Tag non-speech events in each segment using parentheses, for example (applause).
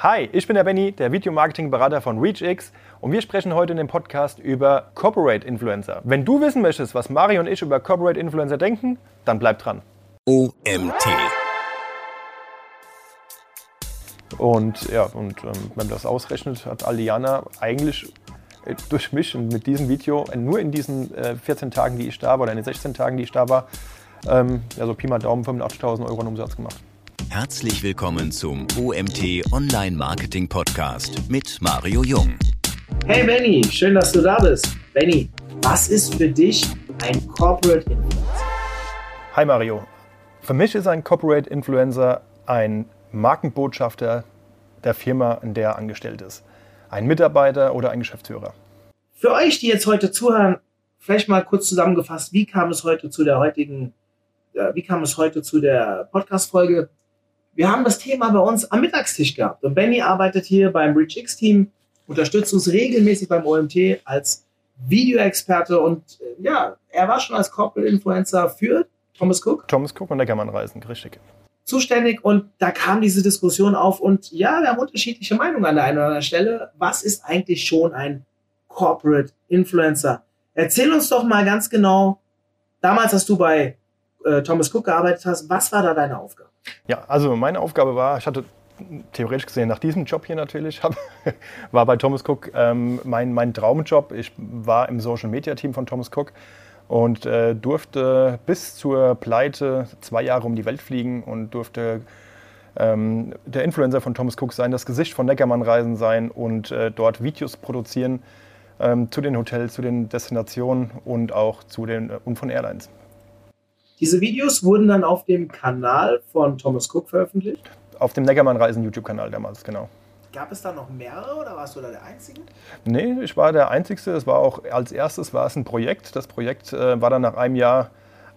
Hi, ich bin der Benny, der Videomarketing-Berater von ReachX und wir sprechen heute in dem Podcast über Corporate Influencer. Wenn du wissen möchtest, was Mario und ich über Corporate Influencer denken, dann bleib dran. OMT. Und ja, und ähm, wenn man das ausrechnet, hat Aliana eigentlich äh, durch mich und mit diesem Video äh, nur in diesen äh, 14 Tagen, die ich da war, oder in den 16 Tagen, die ich da war, ähm, ja, so Pi mal Daumen 85.000 Euro an Umsatz gemacht. Herzlich willkommen zum OMT Online Marketing Podcast mit Mario Jung. Hey Benny, schön, dass du da bist. Benny, was ist für dich ein Corporate Influencer? Hi Mario. Für mich ist ein Corporate Influencer ein Markenbotschafter der Firma, in der er angestellt ist. Ein Mitarbeiter oder ein Geschäftsführer. Für euch, die jetzt heute zuhören, vielleicht mal kurz zusammengefasst, wie kam es heute zu der heutigen, äh, wie kam es heute zu der Podcast-Folge? Wir haben das Thema bei uns am Mittagstisch gehabt und Benny arbeitet hier beim ReachX-Team, unterstützt uns regelmäßig beim OMT als Videoexperte und äh, ja, er war schon als Corporate Influencer für Thomas Cook. Thomas Cook und Neckermann Reisen, richtig. Zuständig und da kam diese Diskussion auf und ja, wir haben unterschiedliche Meinungen an der einen oder anderen Stelle. Was ist eigentlich schon ein Corporate Influencer? Erzähl uns doch mal ganz genau, damals, als du bei äh, Thomas Cook gearbeitet hast, was war da deine Aufgabe? Ja, also meine Aufgabe war, ich hatte theoretisch gesehen nach diesem Job hier natürlich, hab, (laughs) war bei Thomas Cook ähm, mein, mein Traumjob. Ich war im Social Media Team von Thomas Cook und äh, durfte bis zur Pleite zwei Jahre um die Welt fliegen und durfte ähm, der Influencer von Thomas Cook sein, das Gesicht von Neckermann Reisen sein und äh, dort Videos produzieren ähm, zu den Hotels, zu den Destinationen und auch zu den äh, und von Airlines. Diese Videos wurden dann auf dem Kanal von Thomas Cook veröffentlicht? Auf dem Neckermann Reisen YouTube-Kanal damals, genau. Gab es da noch mehrere oder warst du da der Einzige? Nee, ich war der Einzige. Es war auch als erstes war es ein Projekt. Das Projekt äh, war dann nach einem Jahr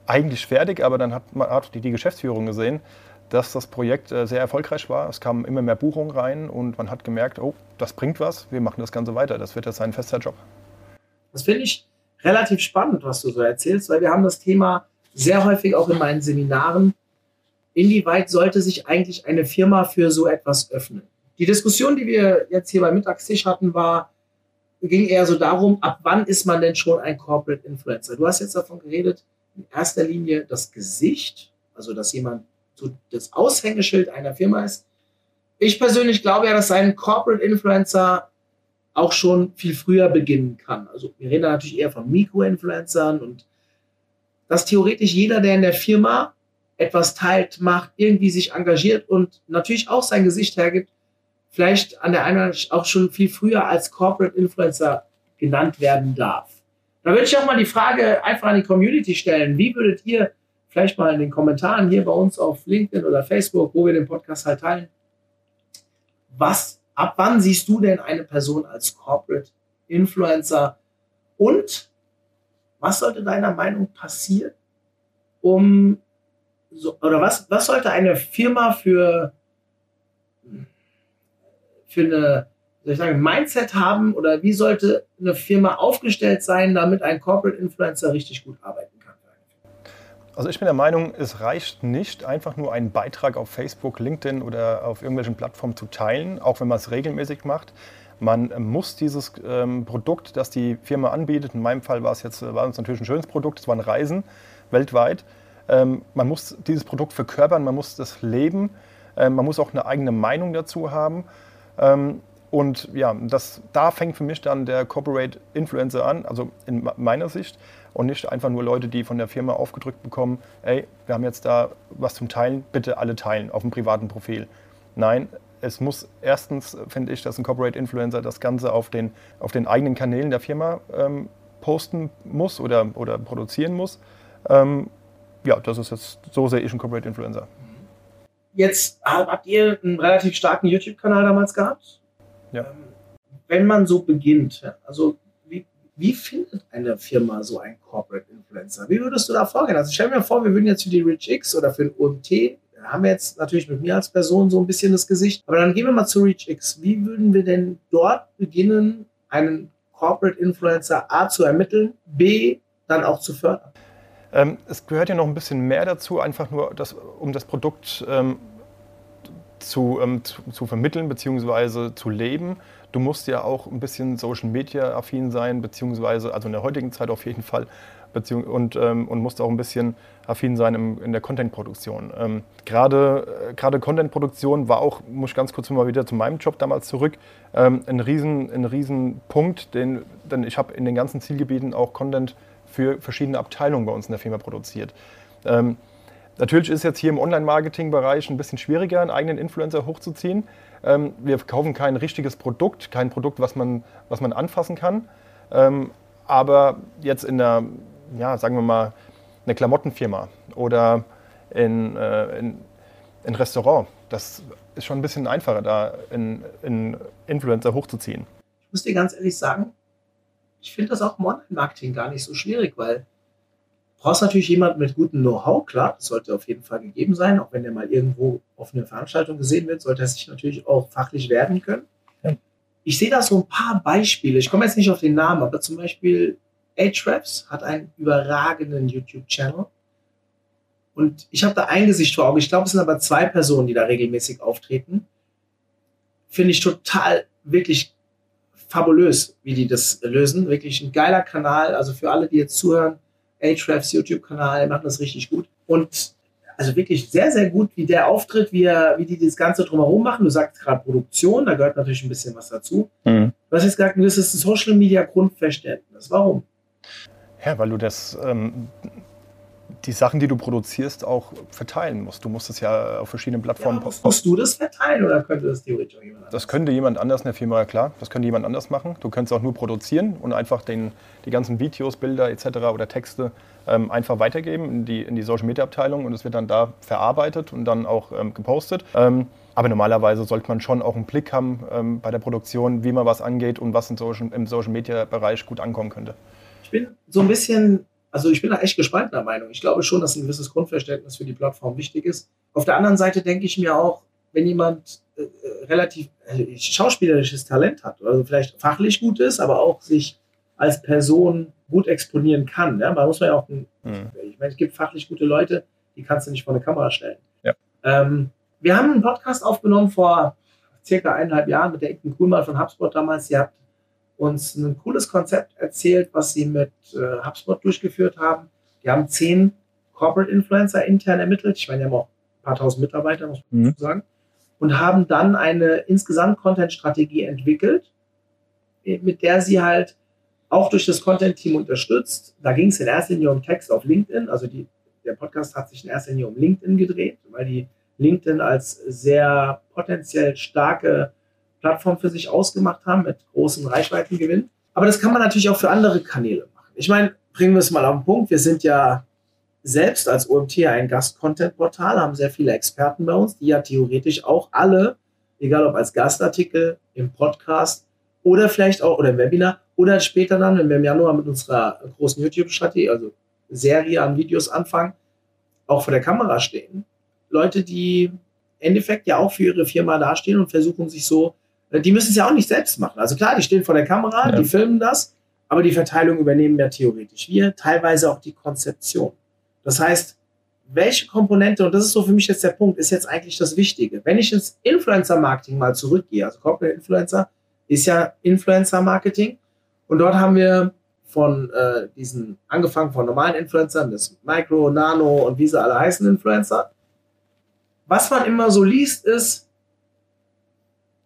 eigentlich fertig, aber dann hat, hat die, die Geschäftsführung gesehen, dass das Projekt äh, sehr erfolgreich war. Es kamen immer mehr Buchungen rein und man hat gemerkt, oh, das bringt was, wir machen das Ganze weiter. Das wird jetzt ein fester Job. Das finde ich relativ spannend, was du so erzählst, weil wir haben das Thema sehr häufig auch in meinen Seminaren. Inwieweit sollte sich eigentlich eine Firma für so etwas öffnen? Die Diskussion, die wir jetzt hier beim Mittagstisch hatten, war, ging eher so darum, ab wann ist man denn schon ein Corporate Influencer? Du hast jetzt davon geredet, in erster Linie das Gesicht, also dass jemand so das Aushängeschild einer Firma ist. Ich persönlich glaube ja, dass ein Corporate Influencer auch schon viel früher beginnen kann. Also wir reden da natürlich eher von Mikro-Influencern und dass theoretisch jeder, der in der Firma etwas teilt, macht, irgendwie sich engagiert und natürlich auch sein Gesicht hergibt, vielleicht an der einen auch schon viel früher als Corporate Influencer genannt werden darf. Da würde ich auch mal die Frage einfach an die Community stellen. Wie würdet ihr vielleicht mal in den Kommentaren hier bei uns auf LinkedIn oder Facebook, wo wir den Podcast halt teilen, was, ab wann siehst du denn eine Person als Corporate Influencer und was sollte deiner Meinung passieren, um so, oder was, was sollte eine Firma für, für eine, soll ich sagen, Mindset haben oder wie sollte eine Firma aufgestellt sein, damit ein Corporate Influencer richtig gut arbeiten kann? Also ich bin der Meinung, es reicht nicht, einfach nur einen Beitrag auf Facebook, LinkedIn oder auf irgendwelchen Plattformen zu teilen, auch wenn man es regelmäßig macht. Man muss dieses ähm, Produkt, das die Firma anbietet, in meinem Fall war es jetzt war es natürlich ein schönes Produkt, es waren Reisen weltweit. Ähm, man muss dieses Produkt verkörpern, man muss das leben, ähm, man muss auch eine eigene Meinung dazu haben. Ähm, und ja, das, da fängt für mich dann der Corporate Influencer an, also in meiner Sicht. Und nicht einfach nur Leute, die von der Firma aufgedrückt bekommen, ey, wir haben jetzt da was zum Teilen, bitte alle teilen auf dem privaten Profil. Nein, es muss erstens, finde ich, dass ein Corporate Influencer das Ganze auf den, auf den eigenen Kanälen der Firma ähm, posten muss oder, oder produzieren muss. Ähm, ja, das ist jetzt, so sehe ich einen Corporate Influencer. Jetzt habt ihr einen relativ starken YouTube-Kanal damals gehabt. Ja. Ähm, wenn man so beginnt, also wie, wie findet eine Firma so einen Corporate Influencer? Wie würdest du da vorgehen? Also stell mir vor, wir würden jetzt für die Rich X oder für den OMT haben wir jetzt natürlich mit mir als Person so ein bisschen das Gesicht. Aber dann gehen wir mal zu ReachX. Wie würden wir denn dort beginnen, einen Corporate Influencer A zu ermitteln, B dann auch zu fördern? Ähm, es gehört ja noch ein bisschen mehr dazu, einfach nur, das, um das Produkt ähm, zu, ähm, zu, zu, vermitteln bzw. zu leben. Du musst ja auch ein bisschen Social Media affin sein, beziehungsweise, also in der heutigen Zeit auf jeden Fall, beziehung, und, ähm, und musst auch ein bisschen affin sein im, in der Content-Produktion. Ähm, Gerade äh, Content-Produktion war auch, muss ich ganz kurz mal wieder zu meinem Job damals zurück, ähm, ein, riesen, ein riesen Punkt, den, denn ich habe in den ganzen Zielgebieten auch Content für verschiedene Abteilungen bei uns in der Firma produziert. Ähm, natürlich ist jetzt hier im Online-Marketing-Bereich ein bisschen schwieriger, einen eigenen Influencer hochzuziehen. Ähm, wir verkaufen kein richtiges Produkt, kein Produkt, was man, was man anfassen kann. Ähm, aber jetzt in der, ja, sagen wir mal, eine Klamottenfirma oder in, äh, in, in Restaurant, das ist schon ein bisschen einfacher, da einen Influencer hochzuziehen. Ich muss dir ganz ehrlich sagen, ich finde das auch im Online-Marketing gar nicht so schwierig, weil du brauchst natürlich jemanden mit gutem Know-how, klar, das sollte auf jeden Fall gegeben sein, auch wenn der mal irgendwo auf einer Veranstaltung gesehen wird, sollte er sich natürlich auch fachlich werden können. Ja. Ich sehe da so ein paar Beispiele, ich komme jetzt nicht auf den Namen, aber zum Beispiel Ahrefs hat einen überragenden YouTube-Channel. Und ich habe da ein Gesicht vor Augen. Ich glaube, es sind aber zwei Personen, die da regelmäßig auftreten. Finde ich total wirklich fabulös, wie die das lösen. Wirklich ein geiler Kanal. Also für alle, die jetzt zuhören, Ahrefs YouTube-Kanal, machen das richtig gut. Und also wirklich sehr, sehr gut, wie der auftritt, wie, er, wie die das Ganze drumherum machen. Du sagst gerade Produktion, da gehört natürlich ein bisschen was dazu. Mhm. Du hast jetzt gesagt, das ist ein Social Media Grundverständnis. Warum? Ja, weil du das ähm, die Sachen, die du produzierst, auch verteilen musst. Du musst es ja auf verschiedenen Plattformen. Ja, musst, musst du das verteilen oder könnte das theoretisch jemand anders? Das könnte jemand anders in der Firma, klar. Das könnte jemand anders machen. Du könntest auch nur produzieren und einfach den, die ganzen Videos, Bilder etc. oder Texte ähm, einfach weitergeben in die, in die Social Media Abteilung und es wird dann da verarbeitet und dann auch ähm, gepostet. Ähm, aber normalerweise sollte man schon auch einen Blick haben ähm, bei der Produktion, wie man was angeht und was Social, im Social Media Bereich gut ankommen könnte. Ich bin so ein bisschen also ich bin da echt gespaltener Meinung. Ich glaube schon, dass ein gewisses Grundverständnis für die Plattform wichtig ist. Auf der anderen Seite denke ich mir auch, wenn jemand äh, äh relativ äh, schauspielerisches Talent hat, also vielleicht fachlich gut ist, aber auch sich als Person gut exponieren kann. Ja? Man muss ja auch, ein, mhm. ich meine, es gibt fachlich gute Leute, die kannst du nicht vor eine Kamera stellen. Ja. Ähm, wir haben einen Podcast aufgenommen vor circa eineinhalb Jahren mit der Inken Kuhlmann von HubSpot damals. Sie hat uns ein cooles Konzept erzählt, was sie mit äh, HubSpot durchgeführt haben. Die haben zehn Corporate Influencer intern ermittelt. Ich meine, die haben auch ein paar tausend Mitarbeiter, muss man mhm. sagen. Und haben dann eine insgesamt Content-Strategie entwickelt, äh, mit der sie halt auch durch das Content-Team unterstützt. Da ging es in erster Linie um Text auf LinkedIn. Also die, der Podcast hat sich in erster Linie um LinkedIn gedreht, weil die LinkedIn als sehr potenziell starke Plattform für sich ausgemacht haben mit großen Reichweitengewinn. Aber das kann man natürlich auch für andere Kanäle machen. Ich meine, bringen wir es mal auf den Punkt. Wir sind ja selbst als OMT ein Gast-Content-Portal, haben sehr viele Experten bei uns, die ja theoretisch auch alle, egal ob als Gastartikel, im Podcast oder vielleicht auch oder im Webinar oder später dann, wenn wir im Januar mit unserer großen YouTube-Strategie, also Serie an Videos anfangen, auch vor der Kamera stehen. Leute, die im Endeffekt ja auch für ihre Firma dastehen und versuchen sich so die müssen es ja auch nicht selbst machen. Also klar, die stehen vor der Kamera, ja. die filmen das, aber die Verteilung übernehmen ja theoretisch wir, teilweise auch die Konzeption. Das heißt, welche Komponente, und das ist so für mich jetzt der Punkt, ist jetzt eigentlich das Wichtige. Wenn ich ins Influencer-Marketing mal zurückgehe, also Corporate Influencer ist ja Influencer-Marketing und dort haben wir von äh, diesen, angefangen von normalen Influencern bis Micro, Nano und wie sie alle heißen Influencer. Was man immer so liest, ist,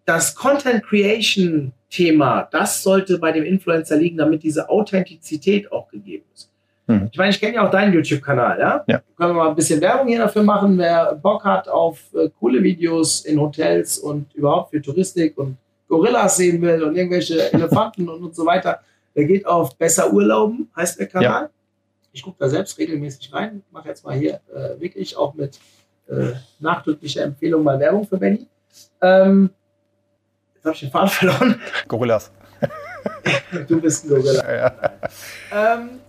das Content Creation Thema, das sollte bei dem Influencer liegen, damit diese Authentizität auch gegeben ist. Hm. Ich meine, ich kenne ja auch deinen YouTube-Kanal, ja? ja? Können wir mal ein bisschen Werbung hier dafür machen, wer Bock hat auf äh, coole Videos in Hotels und überhaupt für Touristik und Gorillas sehen will und irgendwelche (laughs) Elefanten und, und so weiter, der geht auf Besser Urlauben, heißt der Kanal. Ja. Ich gucke da selbst regelmäßig rein, mache jetzt mal hier äh, wirklich auch mit äh, nachdrücklicher Empfehlung mal Werbung für Benny. Ähm, Jetzt habe ich den Faden verloren. Gorillas. (laughs) du bist ein Gorilla. Ja. Ähm,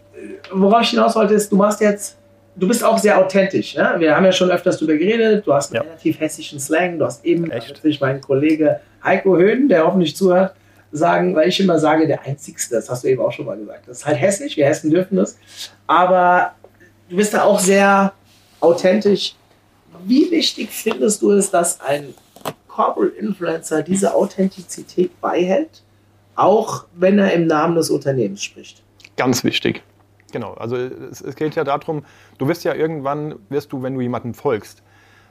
worauf ich hinaus wollte, ist, du machst jetzt, du bist auch sehr authentisch. Ja? Wir haben ja schon öfters darüber geredet, du hast einen ja. relativ hessischen Slang, du hast eben natürlich meinen Kollege Heiko Höhn, der hoffentlich zuhört, sagen, weil ich immer sage, der Einzigste, das hast du eben auch schon mal gesagt. Das ist halt hessisch, wir Hessen dürfen das. Aber du bist da auch sehr authentisch. Wie wichtig findest du es, dass ein Corporate Influencer diese Authentizität beihält, auch wenn er im Namen des Unternehmens spricht. Ganz wichtig. Genau, also es, es geht ja darum, du wirst ja irgendwann, wirst du, wenn du jemandem folgst,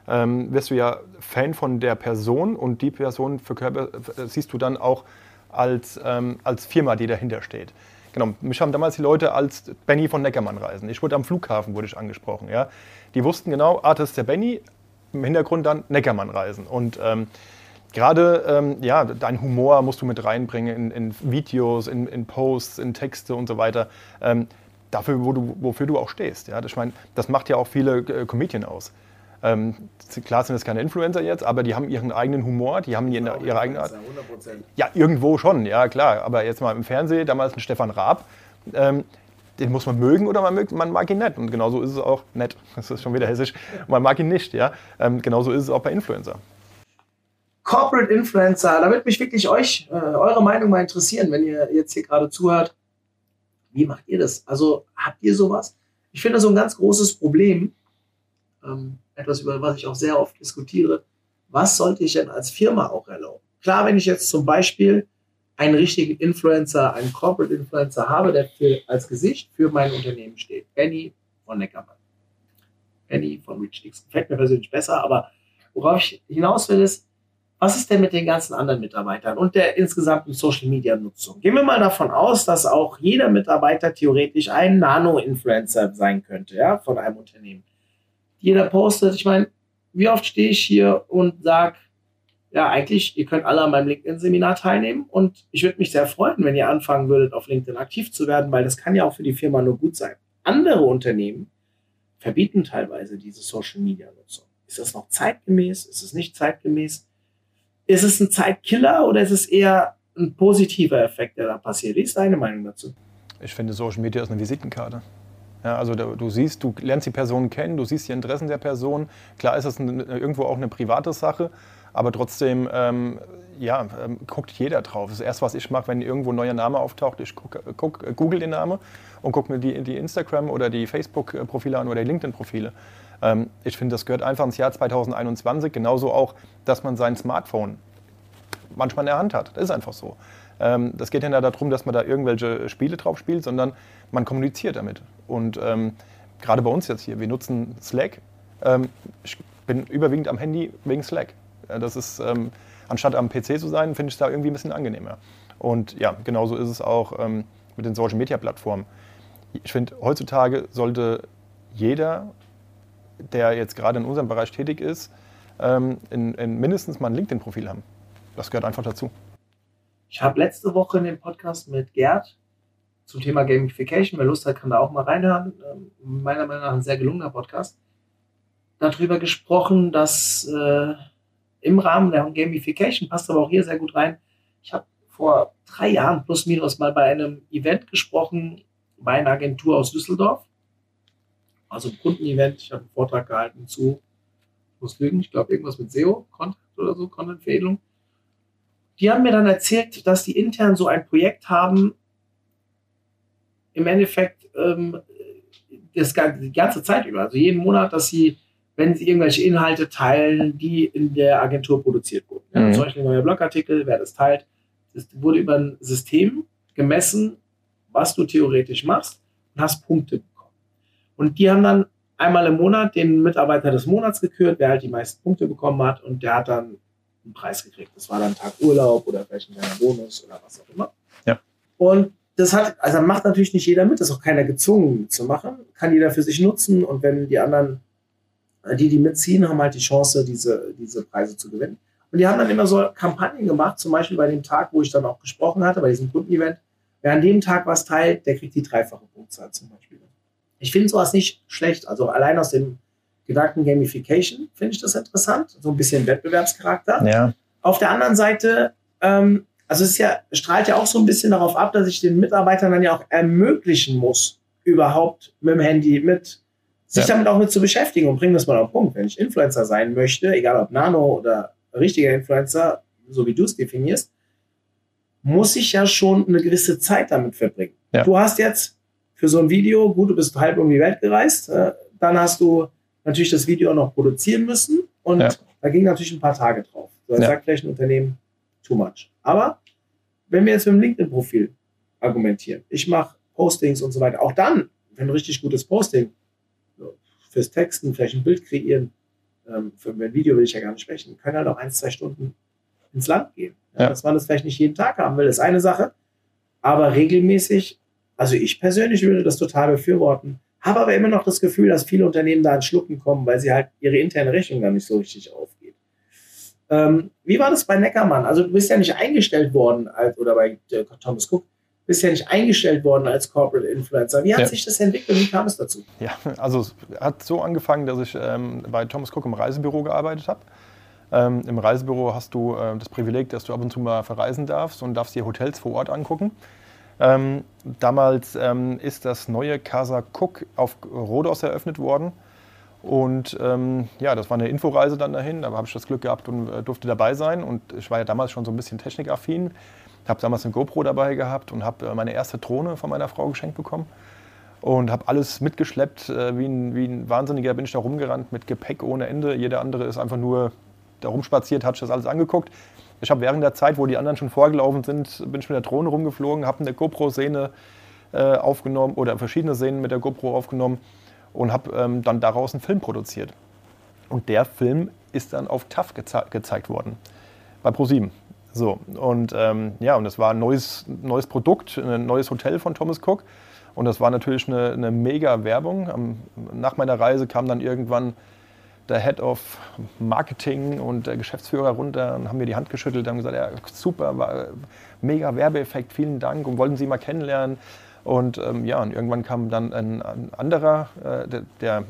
ähm, wirst du ja Fan von der Person und die Person verkörper, siehst du dann auch als, ähm, als Firma, die dahinter steht. Genau, mich haben damals die Leute als Benny von Neckermann reisen. Ich wurde am Flughafen wurde ich angesprochen. Ja. Die wussten genau, ah, das ist der Benny, im Hintergrund dann Neckermann reisen. Und ähm, gerade ähm, ja, dein Humor musst du mit reinbringen in, in Videos, in, in, Posts, in Texte und so weiter. Ähm, dafür, wo du, wofür du auch stehst. Ja? Ich meine, das macht ja auch viele äh, Comedian aus. Ähm, klar sind das keine Influencer jetzt, aber die haben ihren eigenen Humor, die haben ihre, ihre eigene Art. 100%. Ja, irgendwo schon, ja klar. Aber jetzt mal im Fernsehen, damals ein Stefan Raab, ähm, den muss man mögen oder man, mögt, man mag ihn nicht. Und genauso ist es auch nett. Das ist schon wieder hessisch. Man mag ihn nicht, ja. Ähm, genauso ist es auch bei Influencer. Corporate Influencer, da würde mich wirklich euch, äh, eure Meinung mal interessieren, wenn ihr jetzt hier gerade zuhört. Wie macht ihr das? Also habt ihr sowas? Ich finde so ein ganz großes Problem, ähm, etwas, über was ich auch sehr oft diskutiere. Was sollte ich denn als Firma auch erlauben? Klar, wenn ich jetzt zum Beispiel einen richtigen Influencer, einen Corporate Influencer habe, der für, als Gesicht für mein Unternehmen steht. Benny von Neckermann. Benny von ReachX. Gefällt mir persönlich besser, aber worauf ich hinaus will, ist, was ist denn mit den ganzen anderen Mitarbeitern und der insgesamten Social Media Nutzung? Gehen wir mal davon aus, dass auch jeder Mitarbeiter theoretisch ein Nano-Influencer sein könnte, ja, von einem Unternehmen. Jeder postet, ich meine, wie oft stehe ich hier und sage, ja, eigentlich, ihr könnt alle an meinem LinkedIn-Seminar teilnehmen und ich würde mich sehr freuen, wenn ihr anfangen würdet, auf LinkedIn aktiv zu werden, weil das kann ja auch für die Firma nur gut sein. Andere Unternehmen verbieten teilweise diese Social-Media-Nutzung. Ist das noch zeitgemäß? Ist es nicht zeitgemäß? Ist es ein Zeitkiller oder ist es eher ein positiver Effekt, der da passiert? Wie ist deine Meinung dazu? Ich finde, Social Media ist eine Visitenkarte. Ja, also du, siehst, du lernst die Person kennen, du siehst die Interessen der Person. Klar ist das irgendwo auch eine private Sache, aber trotzdem, ähm, ja, ähm, guckt jeder drauf. Das erste, was ich mache, wenn irgendwo ein neuer Name auftaucht, ich guck, guck, google den Namen und gucke mir die, die Instagram- oder die Facebook-Profile an oder die LinkedIn-Profile. Ähm, ich finde, das gehört einfach ins Jahr 2021. Genauso auch, dass man sein Smartphone manchmal in der Hand hat. Das ist einfach so. Ähm, das geht ja nicht darum, dass man da irgendwelche Spiele drauf spielt, sondern man kommuniziert damit. Und ähm, gerade bei uns jetzt hier, wir nutzen Slack. Ähm, ich bin überwiegend am Handy wegen Slack. Das ist, ähm, anstatt am PC zu sein, finde ich es da irgendwie ein bisschen angenehmer. Und ja, genauso ist es auch ähm, mit den Social Media Plattformen. Ich finde, heutzutage sollte jeder, der jetzt gerade in unserem Bereich tätig ist, ähm, in, in mindestens mal ein LinkedIn-Profil haben. Das gehört einfach dazu. Ich habe letzte Woche in dem Podcast mit Gerd zum Thema Gamification, wer Lust hat, kann da auch mal reinhören. Ähm, meiner Meinung nach ein sehr gelungener Podcast. Darüber gesprochen, dass äh, im Rahmen der Gamification, passt aber auch hier sehr gut rein. Ich habe vor drei Jahren plus minus mal bei einem Event gesprochen, bei einer Agentur aus Düsseldorf. Also ein Kundenevent. Ich habe einen Vortrag gehalten zu, muss lügen, ich glaube irgendwas mit SEO, Content oder so, Content-Veredelung. Die haben mir dann erzählt, dass die intern so ein Projekt haben, im Endeffekt ähm, das, die ganze Zeit über, also jeden Monat, dass sie wenn sie irgendwelche Inhalte teilen, die in der Agentur produziert wurden. Ja, mhm. Zum Beispiel ein neuer Blogartikel, wer das teilt, das wurde über ein System gemessen, was du theoretisch machst und hast Punkte bekommen. Und die haben dann einmal im Monat den Mitarbeiter des Monats gekürt, wer halt die meisten Punkte bekommen hat und der hat dann einen Preis gekriegt. Das war dann Tag Urlaub oder vielleicht ein kleiner Bonus oder was auch immer. Ja. Und das hat, also macht natürlich nicht jeder mit, das ist auch keiner gezwungen mitzumachen, kann jeder für sich nutzen und wenn die anderen die, die mitziehen, haben halt die Chance, diese, diese Preise zu gewinnen. Und die haben dann immer so Kampagnen gemacht, zum Beispiel bei dem Tag, wo ich dann auch gesprochen hatte, bei diesem Kundenevent. Wer an dem Tag was teilt, der kriegt die dreifache Punktzahl zum Beispiel. Ich finde sowas nicht schlecht. Also allein aus dem Gedanken Gamification finde ich das interessant. So ein bisschen Wettbewerbscharakter. Ja. Auf der anderen Seite, ähm, also es ist ja, strahlt ja auch so ein bisschen darauf ab, dass ich den Mitarbeitern dann ja auch ermöglichen muss, überhaupt mit dem Handy, mit sich ja. damit auch mit zu beschäftigen und bringen das mal auf den Punkt. Wenn ich Influencer sein möchte, egal ob Nano oder richtiger Influencer, so wie du es definierst, muss ich ja schon eine gewisse Zeit damit verbringen. Ja. Du hast jetzt für so ein Video, gut, du bist halb um die Welt gereist, äh, dann hast du natürlich das Video auch noch produzieren müssen und ja. da ging natürlich ein paar Tage drauf. So, ja. sagt vielleicht ein Unternehmen too much. Aber wenn wir jetzt mit dem LinkedIn-Profil argumentieren, ich mache Postings und so weiter, auch dann, wenn ein richtig gutes Posting fürs Texten, vielleicht ein Bild kreieren, ähm, für ein Video will ich ja gar nicht sprechen, können halt auch ein, zwei Stunden ins Land gehen. Ja, Dass man das vielleicht nicht jeden Tag haben will, ist eine Sache. Aber regelmäßig, also ich persönlich würde das total befürworten, habe aber immer noch das Gefühl, dass viele Unternehmen da ins Schlucken kommen, weil sie halt ihre interne Rechnung gar nicht so richtig aufgeht. Ähm, wie war das bei Neckermann? Also du bist ja nicht eingestellt worden, als, oder bei äh, Thomas Cook, bist ja nicht eingestellt worden als Corporate Influencer. Wie hat ja. sich das entwickelt? Wie kam es dazu? Ja, also es hat so angefangen, dass ich ähm, bei Thomas Cook im Reisebüro gearbeitet habe. Ähm, Im Reisebüro hast du äh, das Privileg, dass du ab und zu mal verreisen darfst und darfst dir Hotels vor Ort angucken. Ähm, damals ähm, ist das neue Casa Cook auf Rhodos eröffnet worden. Und ähm, ja, das war eine Inforeise dann dahin. Da habe ich das Glück gehabt und äh, durfte dabei sein. Und ich war ja damals schon so ein bisschen technikaffin. Habe damals eine GoPro dabei gehabt und habe äh, meine erste Drohne von meiner Frau geschenkt bekommen. Und habe alles mitgeschleppt. Äh, wie, ein, wie ein Wahnsinniger bin ich da rumgerannt mit Gepäck ohne Ende. Jeder andere ist einfach nur da rumspaziert, hat sich das alles angeguckt. Ich habe während der Zeit, wo die anderen schon vorgelaufen sind, bin ich mit der Drohne rumgeflogen, habe eine GoPro-Szene äh, aufgenommen oder verschiedene Szenen mit der GoPro aufgenommen und habe ähm, dann daraus einen Film produziert. Und der Film ist dann auf TAF geze gezeigt worden, bei ProSieben. So, und ähm, ja, und das war ein neues, neues Produkt, ein neues Hotel von Thomas Cook. Und das war natürlich eine, eine mega Werbung. nach meiner Reise kam dann irgendwann der Head of Marketing und der Geschäftsführer runter und haben mir die Hand geschüttelt haben gesagt, ja, super, war mega Werbeeffekt, vielen Dank und wollten Sie mal kennenlernen. Und ähm, ja, und irgendwann kam dann ein, ein anderer, äh, der, der,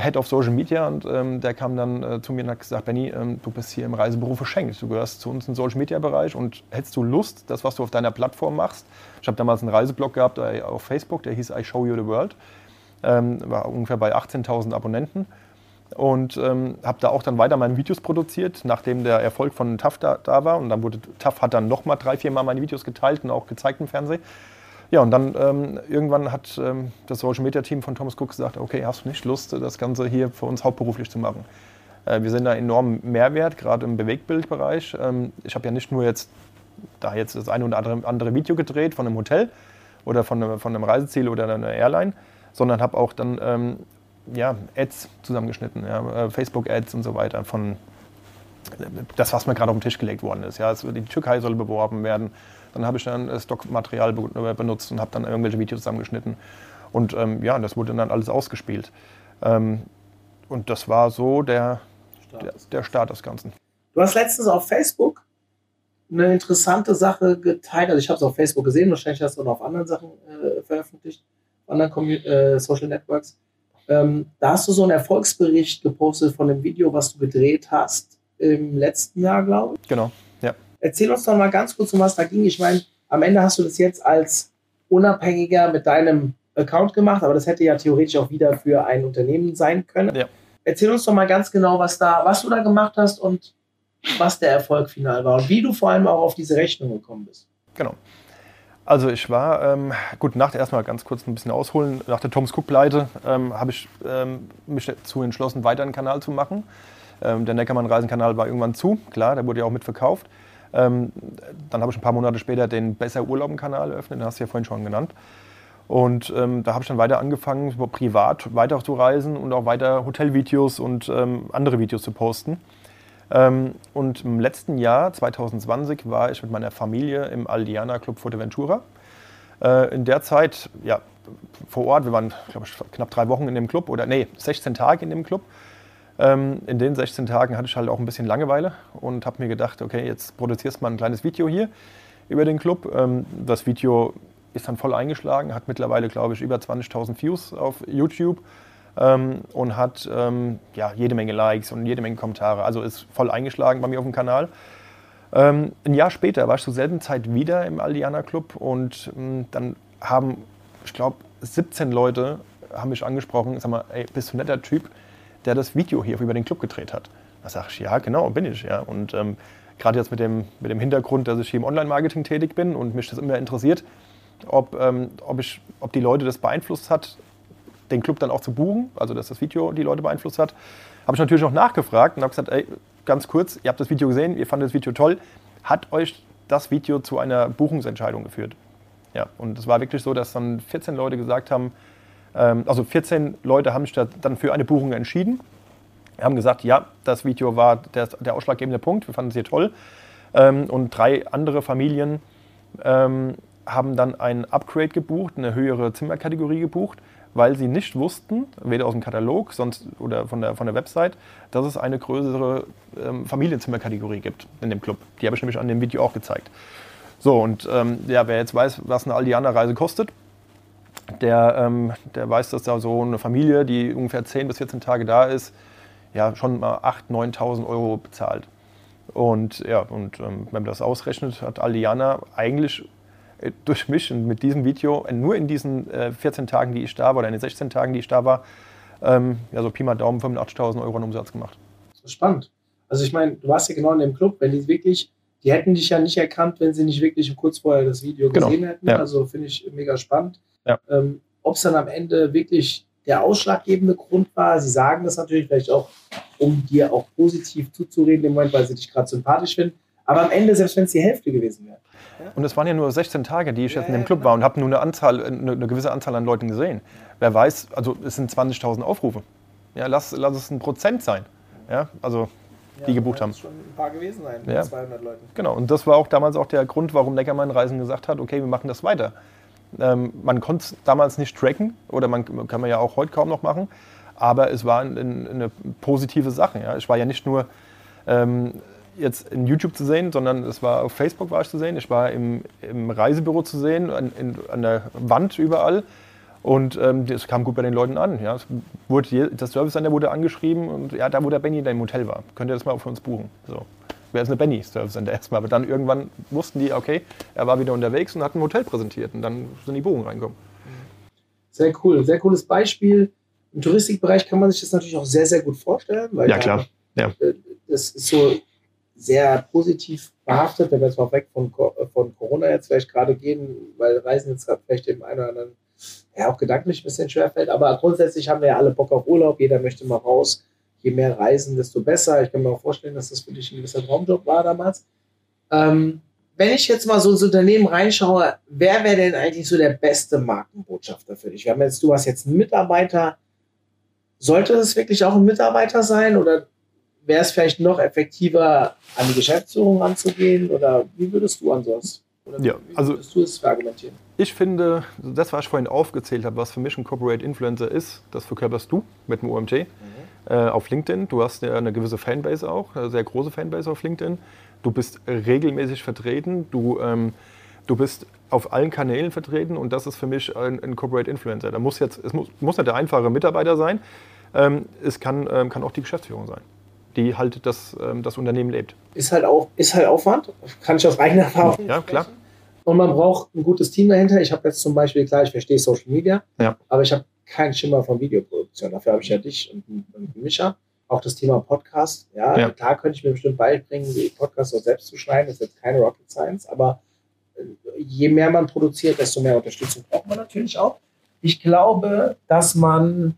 Head of Social Media und ähm, der kam dann äh, zu mir und hat gesagt, Benny, ähm, du bist hier im Reisebüro verschenkt. Du gehörst zu uns im Social Media Bereich und hättest du Lust, das, was du auf deiner Plattform machst. Ich habe damals einen Reiseblog gehabt äh, auf Facebook, der hieß I Show You the World. Ähm, war ungefähr bei 18.000 Abonnenten und ähm, habe da auch dann weiter meine Videos produziert, nachdem der Erfolg von TAF da, da war. Und dann wurde TAF hat dann nochmal drei, vier Mal meine Videos geteilt und auch gezeigt im Fernsehen. Ja, und dann ähm, irgendwann hat ähm, das Social Media Team von Thomas Cook gesagt: Okay, hast du nicht Lust, das Ganze hier für uns hauptberuflich zu machen? Äh, wir sehen da enormen Mehrwert, gerade im Bewegtbildbereich. Ähm, ich habe ja nicht nur jetzt da jetzt das eine oder andere, andere Video gedreht von einem Hotel oder von einem, von einem Reiseziel oder einer Airline, sondern habe auch dann ähm, ja, Ads zusammengeschnitten, ja, äh, Facebook-Ads und so weiter von das, was mir gerade auf den Tisch gelegt worden ist. Ja, also die Türkei soll beworben werden. Dann habe ich dann äh, Stockmaterial äh, benutzt und habe dann irgendwelche Videos zusammengeschnitten. Und ähm, ja, das wurde dann alles ausgespielt. Ähm, und das war so der, der, der Start des Ganzen. Du hast letztens auf Facebook eine interessante Sache geteilt. Also ich habe es auf Facebook gesehen, wahrscheinlich hast du auch noch auf anderen Sachen äh, veröffentlicht, auf anderen äh, Social Networks. Ähm, da hast du so einen Erfolgsbericht gepostet von dem Video, was du gedreht hast im letzten Jahr, glaube ich. Genau. Erzähl uns doch mal ganz kurz, um was da ging. Ich meine, am Ende hast du das jetzt als Unabhängiger mit deinem Account gemacht, aber das hätte ja theoretisch auch wieder für ein Unternehmen sein können. Ja. Erzähl uns doch mal ganz genau, was da, was du da gemacht hast und was der Erfolg final war und wie du vor allem auch auf diese Rechnung gekommen bist. Genau. Also ich war, ähm, gut, nach der erstmal ganz kurz ein bisschen ausholen, nach der Thomas Cook-Pleite ähm, habe ich ähm, mich dazu entschlossen, weiter einen Kanal zu machen. Ähm, der Neckermann-Reisenkanal war irgendwann zu, klar, der wurde ja auch mitverkauft. Ähm, dann habe ich ein paar Monate später den Besser Urlauben-Kanal eröffnet, den hast du ja vorhin schon genannt. Und ähm, da habe ich dann weiter angefangen, privat weiter zu reisen und auch weiter Hotelvideos und andere Videos zu posten. Ähm, und im letzten Jahr, 2020, war ich mit meiner Familie im Aldiana Club Fuerteventura. Äh, in der Zeit, ja, vor Ort, wir waren, glaube ich, knapp drei Wochen in dem Club, oder nee, 16 Tage in dem Club. Ähm, in den 16 Tagen hatte ich halt auch ein bisschen Langeweile und habe mir gedacht, okay, jetzt produzierst du mal ein kleines Video hier über den Club. Ähm, das Video ist dann voll eingeschlagen, hat mittlerweile, glaube ich, über 20.000 Views auf YouTube ähm, und hat ja, jede Menge Likes und jede Menge Kommentare. Also ist voll eingeschlagen bei mir auf dem Kanal. Ein Jahr später war ich zur selben Zeit wieder im Aldiana Club und dann haben, ich glaube, 17 Leute haben mich angesprochen, sag mal, ey, bist du ein netter Typ, der das Video hier über den Club gedreht hat. Da sage ich, ja, genau, bin ich. Ja. Und ähm, gerade jetzt mit dem, mit dem Hintergrund, dass ich hier im Online-Marketing tätig bin und mich das immer interessiert, ob, ähm, ob, ich, ob die Leute das beeinflusst hat, den Club dann auch zu buchen, also dass das Video die Leute beeinflusst hat, habe ich natürlich noch nachgefragt und habe gesagt, ey, ganz kurz, ihr habt das Video gesehen, ihr fandet das Video toll. Hat euch das Video zu einer Buchungsentscheidung geführt? Ja, und es war wirklich so, dass dann 14 Leute gesagt haben, also 14 Leute haben sich dann für eine Buchung entschieden, haben gesagt, ja, das Video war der, der ausschlaggebende Punkt, wir fanden es hier toll. Ähm, und drei andere Familien ähm, haben dann ein Upgrade gebucht, eine höhere Zimmerkategorie gebucht, weil sie nicht wussten, weder aus dem Katalog sonst, oder von der, von der Website, dass es eine größere ähm, Familienzimmerkategorie gibt in dem Club. Die habe ich nämlich an dem Video auch gezeigt. So, und ähm, ja, wer jetzt weiß, was eine Aldiana-Reise kostet, der, ähm, der weiß, dass da so eine Familie, die ungefähr 10 bis 14 Tage da ist, ja schon mal 8.000, 9.000 Euro bezahlt. Und ja, und ähm, wenn man das ausrechnet, hat Aldiana eigentlich äh, durch mich und mit diesem Video äh, nur in diesen äh, 14 Tagen, die ich da war, oder in den 16 Tagen, die ich da war, ähm, ja, so Pi mal Daumen 85.000 Euro an Umsatz gemacht. Das ist spannend. Also ich meine, du warst ja genau in dem Club, wenn die wirklich, die hätten dich ja nicht erkannt, wenn sie nicht wirklich kurz vorher das Video genau. gesehen hätten. Ja. Also finde ich mega spannend. Ja. Ähm, Ob es dann am Ende wirklich der ausschlaggebende Grund war, sie sagen das natürlich vielleicht auch, um dir auch positiv zuzureden im Moment, weil sie dich gerade sympathisch finden. Aber am Ende, selbst wenn es die Hälfte gewesen wäre. Und es waren ja nur 16 Tage, die ich ja, jetzt in dem Club war und habe nur eine, Anzahl, eine, eine, gewisse Anzahl an Leuten gesehen. Wer weiß, also es sind 20.000 Aufrufe. Ja, lass, lass es ein Prozent sein. Ja, also die gebucht haben. schon ein paar gewesen sein, ja. 200 Leuten. Genau, und das war auch damals auch der Grund, warum Neckermann Reisen gesagt hat, okay, wir machen das weiter. Ähm, man konnte es damals nicht tracken oder man kann man ja auch heute kaum noch machen, aber es war ein, ein, eine positive Sache. Ja. Ich war ja nicht nur ähm, jetzt in YouTube zu sehen, sondern es war auf Facebook war ich zu sehen, ich war im, im Reisebüro zu sehen, an, in, an der Wand überall. Und ähm, kam gut bei den Leuten an. Ja. Wurde, das Service Center wurde angeschrieben und ja, da wo der Benny in deinem Hotel war, könnt ihr das mal für uns buchen. So. Wäre es eine Benny Service Center erstmal. Aber dann irgendwann wussten die, okay, er war wieder unterwegs und hat ein Hotel präsentiert und dann sind die Buchungen reingekommen. Sehr cool, sehr cooles Beispiel. Im Touristikbereich kann man sich das natürlich auch sehr, sehr gut vorstellen. Weil ja, klar. Ja. Äh, das ist so sehr positiv behaftet, wenn wir jetzt mal weg von, von Corona jetzt vielleicht gerade gehen, weil Reisen jetzt vielleicht dem einen oder anderen ja, auch gedanklich ein bisschen schwerfällt. Aber grundsätzlich haben wir ja alle Bock auf Urlaub, jeder möchte mal raus. Je mehr Reisen, desto besser. Ich kann mir auch vorstellen, dass das für dich ein gewisser Traumjob war damals. Ähm, wenn ich jetzt mal so ins Unternehmen reinschaue, wer wäre denn eigentlich so der beste Markenbotschafter für dich? Wir haben jetzt, du hast jetzt einen Mitarbeiter. Sollte es wirklich auch ein Mitarbeiter sein oder wäre es vielleicht noch effektiver, an die Geschäftsführung ranzugehen? Oder wie würdest du ansonsten? Oder ja, wie also würdest du es? Ich finde, das, was ich vorhin aufgezählt habe, was für mich ein Corporate Influencer ist, das verkörperst du mit dem OMG mhm. Äh, auf LinkedIn. Du hast ja eine gewisse Fanbase auch, eine sehr große Fanbase auf LinkedIn. Du bist regelmäßig vertreten. Du, ähm, du bist auf allen Kanälen vertreten und das ist für mich ein, ein Corporate Influencer. Da muss jetzt, es muss, muss nicht der einfache Mitarbeiter sein, ähm, es kann, ähm, kann auch die Geschäftsführung sein die halt das, ähm, das Unternehmen lebt. Ist halt, auch, ist halt Aufwand, kann ich aus eigener Erfahrung Ja, klar. Und man braucht ein gutes Team dahinter. Ich habe jetzt zum Beispiel, klar, ich verstehe Social Media, ja. aber ich habe keinen Schimmer von Videoproduktion. Dafür habe ich ja dich und, und Micha. Auch das Thema Podcast. Ja, ja, klar könnte ich mir bestimmt beibringen, die Podcasts auch selbst zu schneiden. Das ist jetzt keine Rocket Science, aber äh, je mehr man produziert, desto mehr Unterstützung braucht man natürlich auch. Ich glaube, dass man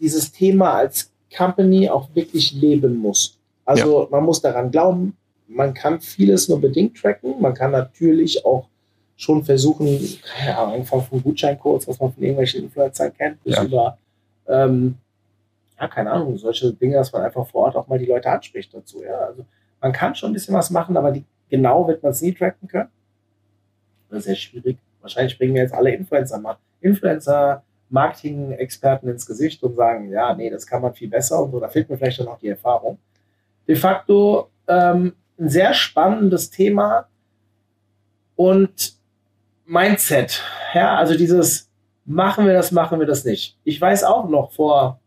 dieses Thema als Company auch wirklich leben muss. Also ja. man muss daran glauben, man kann vieles nur bedingt tracken. Man kann natürlich auch schon versuchen, ja, angefangen von Gutscheincodes, was man von irgendwelchen Influencern kennt, bis ja. über, ähm, ja, keine Ahnung, solche Dinge, dass man einfach vor Ort auch mal die Leute anspricht dazu. Ja, also man kann schon ein bisschen was machen, aber die, genau wird man es nie tracken können. Das ist sehr schwierig. Wahrscheinlich bringen wir jetzt alle Influencer mal. Influencer, Marketing-Experten ins Gesicht und sagen, ja, nee, das kann man viel besser und so. Da fehlt mir vielleicht dann auch die Erfahrung. De facto ähm, ein sehr spannendes Thema und Mindset. Ja, also dieses machen wir das, machen wir das nicht. Ich weiß auch noch vor,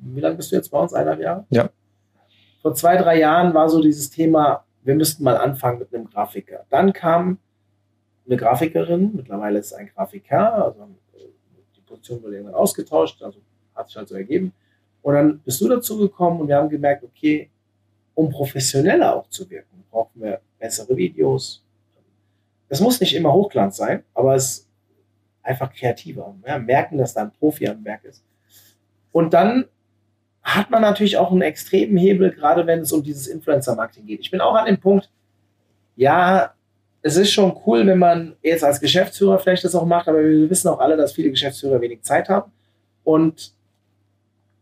wie lange bist du jetzt bei uns? Eineinhalb Jahre? Ja. Vor zwei, drei Jahren war so dieses Thema, wir müssten mal anfangen mit einem Grafiker. Dann kam eine Grafikerin, mittlerweile ist es ein Grafiker, also die Position wurde irgendwann ausgetauscht, also hat sich halt so ergeben. Und dann bist du dazu gekommen und wir haben gemerkt, okay, um professioneller auch zu wirken, brauchen wir bessere Videos. Es muss nicht immer Hochglanz sein, aber es ist einfach kreativer. Ja, merken, dass da ein Profi am Werk ist. Und dann hat man natürlich auch einen extremen Hebel, gerade wenn es um dieses Influencer-Marketing geht. Ich bin auch an dem Punkt, ja, es ist schon cool, wenn man jetzt als Geschäftsführer vielleicht das auch macht, aber wir wissen auch alle, dass viele Geschäftsführer wenig Zeit haben. Und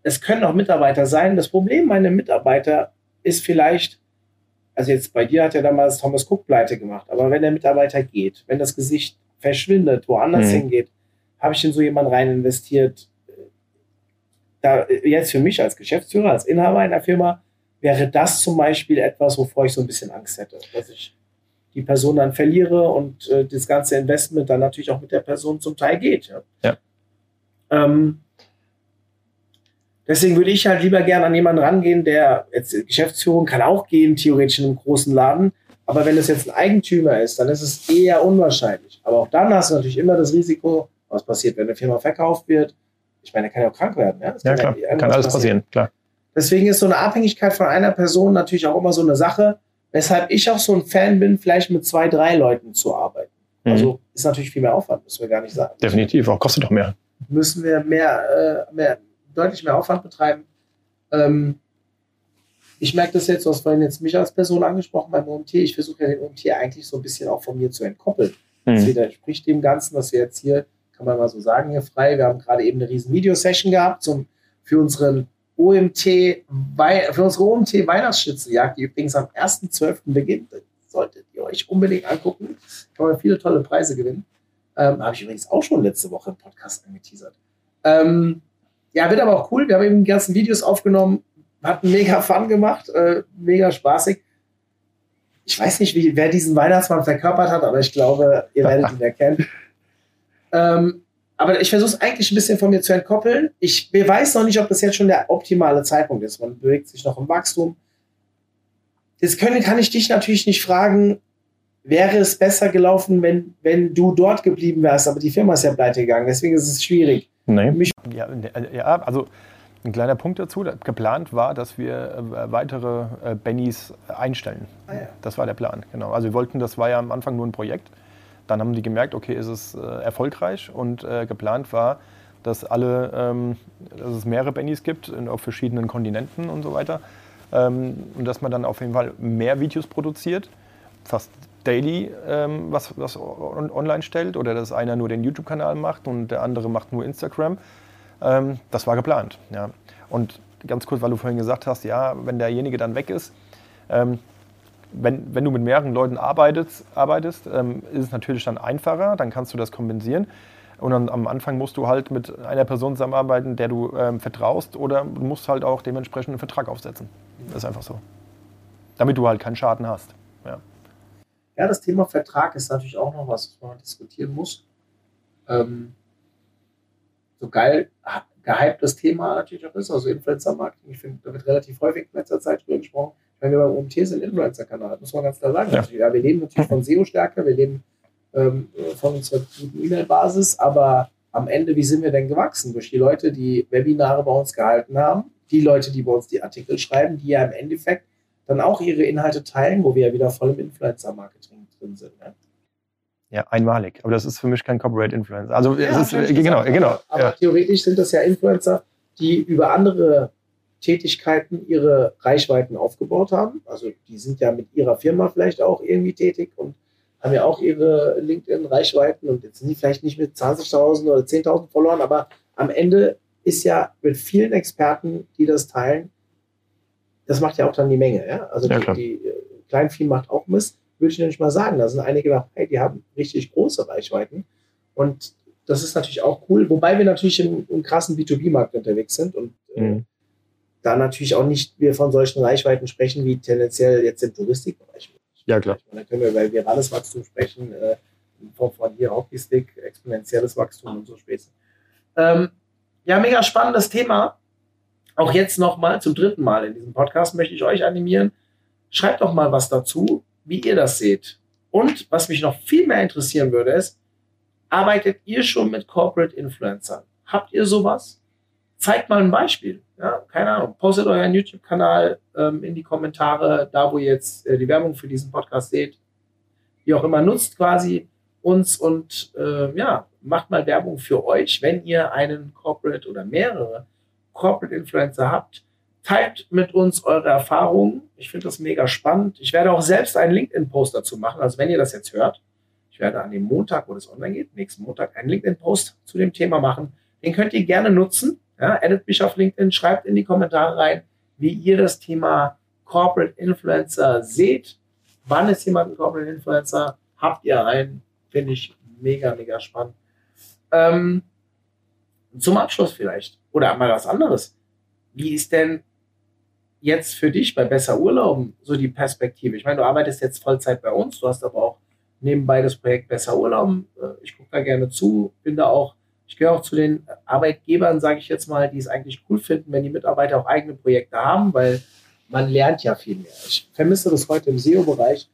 es können auch Mitarbeiter sein. Das Problem meiner Mitarbeiter ist vielleicht, also jetzt bei dir hat ja damals Thomas Cook pleite gemacht, aber wenn der Mitarbeiter geht, wenn das Gesicht verschwindet, woanders mhm. hingeht, habe ich in so jemanden rein investiert. Da, jetzt für mich als Geschäftsführer, als Inhaber einer Firma, wäre das zum Beispiel etwas, wovor ich so ein bisschen Angst hätte, dass ich die Person dann verliere und äh, das ganze Investment dann natürlich auch mit der Person zum Teil geht. Ja. ja. Ähm, deswegen würde ich halt lieber gerne an jemanden rangehen, der jetzt Geschäftsführung kann auch gehen, theoretisch in einem großen Laden. Aber wenn es jetzt ein Eigentümer ist, dann ist es eher unwahrscheinlich. Aber auch dann hast du natürlich immer das Risiko, was passiert, wenn eine Firma verkauft wird. Ich meine, er kann ja auch krank werden. Ja, ja klar, ja kann alles passieren. passieren, klar. Deswegen ist so eine Abhängigkeit von einer Person natürlich auch immer so eine Sache Weshalb ich auch so ein Fan bin, vielleicht mit zwei, drei Leuten zu arbeiten. Mhm. Also ist natürlich viel mehr Aufwand, müssen wir gar nicht sagen. Definitiv, auch kostet doch mehr. Müssen wir mehr, äh, mehr deutlich mehr Aufwand betreiben. Ähm, ich merke das jetzt, du hast vorhin jetzt mich als Person angesprochen beim OMT. Ich versuche ja den OMT eigentlich so ein bisschen auch von mir zu entkoppeln. Mhm. Das widerspricht dem Ganzen, was wir jetzt hier, kann man mal so sagen, hier frei. Wir haben gerade eben eine riesen Videosession gehabt zum, für unseren OMT, für unsere OMT Weihnachtsschnitzeljagd, die übrigens am 1.12. beginnt. Das solltet ihr euch unbedingt angucken. Kann man viele tolle Preise gewinnen. Ähm, Habe ich übrigens auch schon letzte Woche im Podcast angeteasert. Ähm, ja, wird aber auch cool. Wir haben eben die ganzen Videos aufgenommen. Hat mega Fun gemacht, äh, mega spaßig. Ich weiß nicht, wie, wer diesen Weihnachtsmann verkörpert hat, aber ich glaube, ihr werdet ihn (laughs) erkennen. Ähm, aber ich versuche es eigentlich ein bisschen von mir zu entkoppeln. Ich weiß noch nicht, ob das jetzt schon der optimale Zeitpunkt ist. Man bewegt sich noch im Wachstum. Jetzt können, kann ich dich natürlich nicht fragen, wäre es besser gelaufen, wenn, wenn du dort geblieben wärst, aber die Firma ist ja pleite gegangen. Deswegen ist es schwierig. Nee. Mich ja, ja, also ein kleiner Punkt dazu. Geplant war, dass wir äh, weitere äh, Bennys einstellen. Ah, ja. Das war der Plan, genau. Also wir wollten, das war ja am Anfang nur ein Projekt. Dann haben die gemerkt, okay, ist es äh, erfolgreich und äh, geplant war, dass, alle, ähm, dass es mehrere Bennys gibt auf verschiedenen Kontinenten und so weiter. Ähm, und dass man dann auf jeden Fall mehr Videos produziert, fast daily ähm, was, was on online stellt oder dass einer nur den YouTube-Kanal macht und der andere macht nur Instagram. Ähm, das war geplant. Ja. Und ganz kurz, weil du vorhin gesagt hast, ja, wenn derjenige dann weg ist, ähm, wenn, wenn du mit mehreren Leuten arbeitest, arbeitest ähm, ist es natürlich dann einfacher, dann kannst du das kompensieren. Und dann, am Anfang musst du halt mit einer Person zusammenarbeiten, der du ähm, vertraust, oder du musst halt auch dementsprechend einen Vertrag aufsetzen. Das ist einfach so. Damit du halt keinen Schaden hast. Ja, das Thema Vertrag ist natürlich auch noch was, was man diskutieren muss. Ähm, so geil gehyptes Thema natürlich auch ist, also Influencer-Marketing. Ich finde, da wird relativ häufig in letzter Zeit drüber gesprochen. Wenn wir beim OMT sind, Influencer-Kanal, muss man ganz klar sagen. Ja. ja wir leben natürlich von SEO-Stärke, wir leben ähm, von unserer guten E-Mail-Basis, aber am Ende, wie sind wir denn gewachsen? Durch die Leute, die Webinare bei uns gehalten haben, die Leute, die bei uns die Artikel schreiben, die ja im Endeffekt dann auch ihre Inhalte teilen, wo wir ja wieder voll im Influencer-Marketing drin sind. Ne? Ja, einmalig. Aber das ist für mich kein Corporate Influencer. Also ja, es ist, genau, genau. Aber ja. theoretisch sind das ja Influencer, die über andere Tätigkeiten ihre Reichweiten aufgebaut haben. Also die sind ja mit ihrer Firma vielleicht auch irgendwie tätig und haben ja auch ihre LinkedIn-Reichweiten und jetzt sind die vielleicht nicht mit 20.000 oder 10.000 verloren, aber am Ende ist ja mit vielen Experten, die das teilen, das macht ja auch dann die Menge. Ja? Also ja, die, die äh, Kleinvieh macht auch Mist, würde ich nicht mal sagen. Da sind einige dabei, die haben richtig große Reichweiten und das ist natürlich auch cool, wobei wir natürlich im, im krassen B2B-Markt unterwegs sind und äh, mhm da natürlich auch nicht wir von solchen Reichweiten sprechen, wie tendenziell jetzt im Touristikbereich. Ja, klar. Da können wir über virales Wachstum sprechen, äh, Form von hier Hockeystick, exponentielles Wachstum und so Späße. Ähm, ja, mega spannendes Thema. Auch jetzt nochmal zum dritten Mal in diesem Podcast möchte ich euch animieren. Schreibt doch mal was dazu, wie ihr das seht. Und was mich noch viel mehr interessieren würde, ist, arbeitet ihr schon mit Corporate Influencern? Habt ihr sowas? Zeigt mal ein Beispiel. Ja, keine Ahnung. Postet euren YouTube-Kanal ähm, in die Kommentare, da wo ihr jetzt äh, die Werbung für diesen Podcast seht. Wie auch immer, nutzt quasi uns und äh, ja, macht mal Werbung für euch, wenn ihr einen Corporate oder mehrere Corporate Influencer habt, teilt mit uns eure Erfahrungen. Ich finde das mega spannend. Ich werde auch selbst einen LinkedIn-Post dazu machen. Also wenn ihr das jetzt hört, ich werde an dem Montag, wo das online geht, nächsten Montag, einen LinkedIn-Post zu dem Thema machen. Den könnt ihr gerne nutzen. Ja, edit mich auf LinkedIn, schreibt in die Kommentare rein, wie ihr das Thema Corporate Influencer seht. Wann ist jemand ein Corporate Influencer? Habt ihr einen? Finde ich mega, mega spannend. Ähm, zum Abschluss vielleicht. Oder mal was anderes. Wie ist denn jetzt für dich bei Besser Urlauben so die Perspektive? Ich meine, du arbeitest jetzt Vollzeit bei uns, du hast aber auch nebenbei das Projekt Besser Urlauben. Äh, ich gucke da gerne zu, bin da auch, ich gehöre auch zu den Arbeitgebern, sage ich jetzt mal, die es eigentlich cool finden, wenn die Mitarbeiter auch eigene Projekte haben, weil man lernt ja viel mehr. Ich vermisse das heute im SEO-Bereich.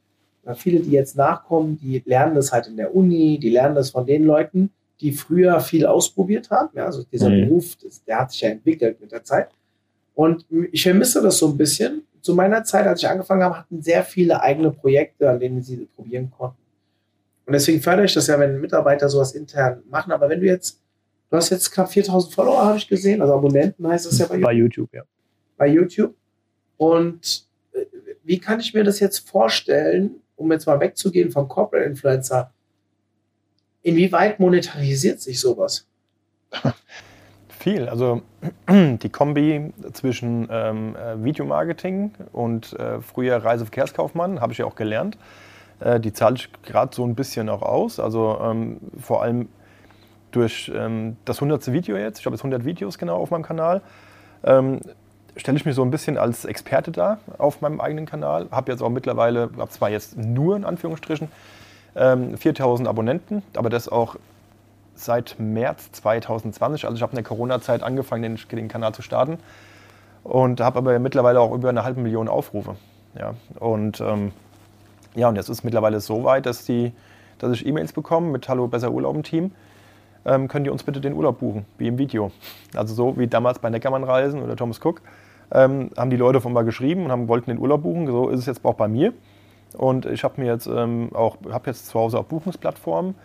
Viele, die jetzt nachkommen, die lernen das halt in der Uni, die lernen das von den Leuten, die früher viel ausprobiert haben. Ja, also dieser mhm. Beruf, der hat sich ja entwickelt mit der Zeit. Und ich vermisse das so ein bisschen. Zu meiner Zeit, als ich angefangen habe, hatten sehr viele eigene Projekte, an denen sie probieren konnten. Und deswegen fördere ich das ja, wenn Mitarbeiter sowas intern machen. Aber wenn du jetzt, du hast jetzt knapp 4000 Follower, habe ich gesehen, also Abonnenten heißt das ja bei YouTube. Bei YouTube, ja. Bei YouTube. Und äh, wie kann ich mir das jetzt vorstellen, um jetzt mal wegzugehen vom Corporate Influencer? Inwieweit monetarisiert sich sowas? (laughs) Viel. Also (clears throat) die Kombi zwischen ähm, äh, Videomarketing und äh, früher Reiseverkehrskaufmann habe ich ja auch gelernt. Äh, die zahle ich gerade so ein bisschen auch aus. Also ähm, vor allem durch ähm, das 100. Video jetzt, ich habe jetzt 100 Videos genau auf meinem Kanal, ähm, stelle ich mich so ein bisschen als Experte dar auf meinem eigenen Kanal. Habe jetzt auch mittlerweile, habe zwar jetzt nur in Anführungsstrichen 4000 ähm, Abonnenten, aber das auch seit März 2020. Also ich habe in der Corona-Zeit angefangen, den, den, Kanal zu starten und habe aber mittlerweile auch über eine halbe Million Aufrufe. Ja, und ähm, ja, und jetzt ist es mittlerweile so weit, dass, die, dass ich E-Mails bekomme mit Hallo, besser Urlaub Team. Ähm, könnt ihr uns bitte den Urlaub buchen, wie im Video. Also so wie damals bei Neckermann-Reisen oder Thomas Cook, ähm, haben die Leute von mal geschrieben und haben, wollten den Urlaub buchen. So ist es jetzt auch bei mir. Und ich habe mir jetzt ähm, auch, habe jetzt zu Hause auch Buchungsplattformen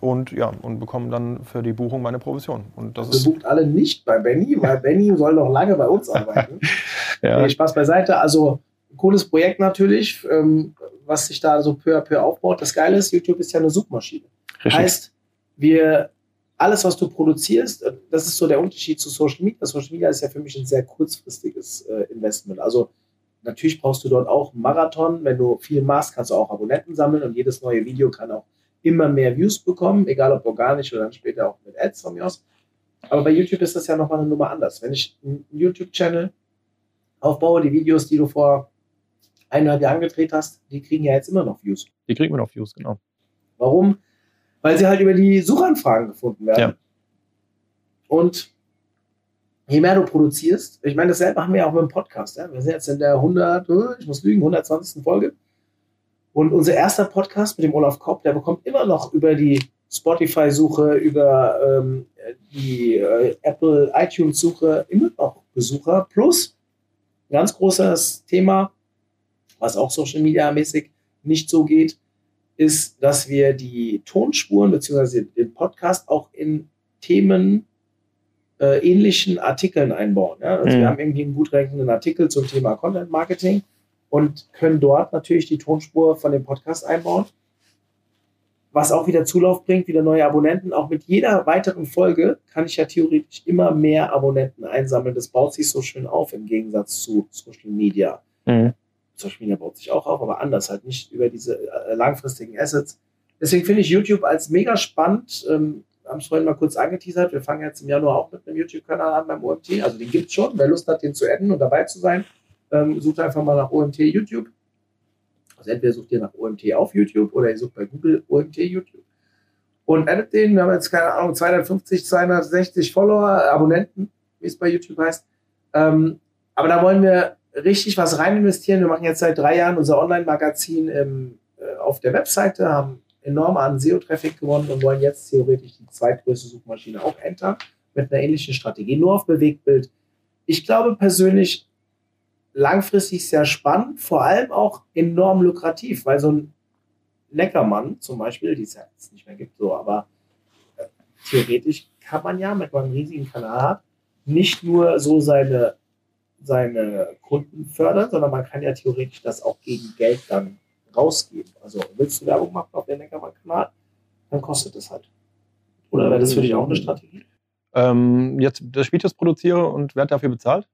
und ja, und bekomme dann für die Buchung meine Provision. Und das also bucht alle nicht bei Benny, weil (laughs) Benny soll noch lange bei uns arbeiten. (laughs) ja. nee, Spaß beiseite. Also cooles Projekt natürlich, ähm, was sich da so peu à peu aufbaut. Das Geile ist, YouTube ist ja eine Suchmaschine. Richtig. Heißt, wir alles, was du produzierst, äh, das ist so der Unterschied zu Social Media. Social Media ist ja für mich ein sehr kurzfristiges äh, Investment. Also natürlich brauchst du dort auch einen Marathon. Wenn du viel machst, kannst du auch Abonnenten sammeln und jedes neue Video kann auch immer mehr Views bekommen, egal ob organisch oder dann später auch mit Ads von mir aus. Aber bei YouTube ist das ja nochmal eine Nummer anders. Wenn ich einen YouTube-Channel aufbaue, die Videos, die du vor eineinhalb Jahren gedreht hast, die kriegen ja jetzt immer noch Views. Die kriegen immer noch Views, genau. Warum? Weil sie halt über die Suchanfragen gefunden werden. Ja. Und je mehr du produzierst, ich meine, dasselbe machen wir auch mit dem Podcast. Ja? Wir sind jetzt in der 100, ich muss lügen, 120. Folge. Und unser erster Podcast mit dem Olaf Kopp, der bekommt immer noch über die Spotify-Suche, über ähm, die äh, Apple iTunes-Suche immer noch Besucher. Plus, ein ganz großes Thema, was auch Social Media-mäßig nicht so geht, ist, dass wir die Tonspuren bzw. den Podcast auch in Themen äh, ähnlichen Artikeln einbauen. Ja? Also mhm. wir haben irgendwie einen gut renkenden Artikel zum Thema Content Marketing und können dort natürlich die Tonspur von dem Podcast einbauen, was auch wieder Zulauf bringt, wieder neue Abonnenten. Auch mit jeder weiteren Folge kann ich ja theoretisch immer mehr Abonnenten einsammeln. Das baut sich so schön auf im Gegensatz zu Social Media. Mhm. Social Media baut sich auch auf, aber anders halt nicht über diese äh, langfristigen Assets. Deswegen finde ich YouTube als mega spannend. Ähm, haben es vorhin mal kurz angeteasert. Wir fangen jetzt im Januar auch mit einem YouTube-Kanal an beim OMT. Also den gibt es schon. Wer Lust hat, den zu adden und dabei zu sein, ähm, sucht einfach mal nach OMT YouTube. Also entweder sucht ihr nach OMT auf YouTube oder ihr sucht bei Google OMT YouTube. Und addet den. Wir haben jetzt, keine Ahnung, 250, 260 Follower, Abonnenten, wie es bei YouTube heißt. Ähm, aber da wollen wir richtig was rein investieren. Wir machen jetzt seit drei Jahren unser Online-Magazin äh, auf der Webseite, haben enorm an SEO-Traffic gewonnen und wollen jetzt theoretisch die zweitgrößte Suchmaschine auch entern mit einer ähnlichen Strategie, nur auf Bewegtbild. Ich glaube persönlich, langfristig sehr spannend, vor allem auch enorm lukrativ, weil so ein Neckermann zum Beispiel, die es ja jetzt nicht mehr gibt, so, aber äh, theoretisch kann man ja, man einen riesigen Kanal nicht nur so seine seine Kunden fördern, sondern man kann ja theoretisch das auch gegen Geld dann rausgeben. Also willst du Werbung machen auf dem Neckermann-Kanal, dann kostet es halt. Oder wäre das für dich auch eine Strategie? Ähm, jetzt, dass ich Videos produziere und werde dafür bezahlt?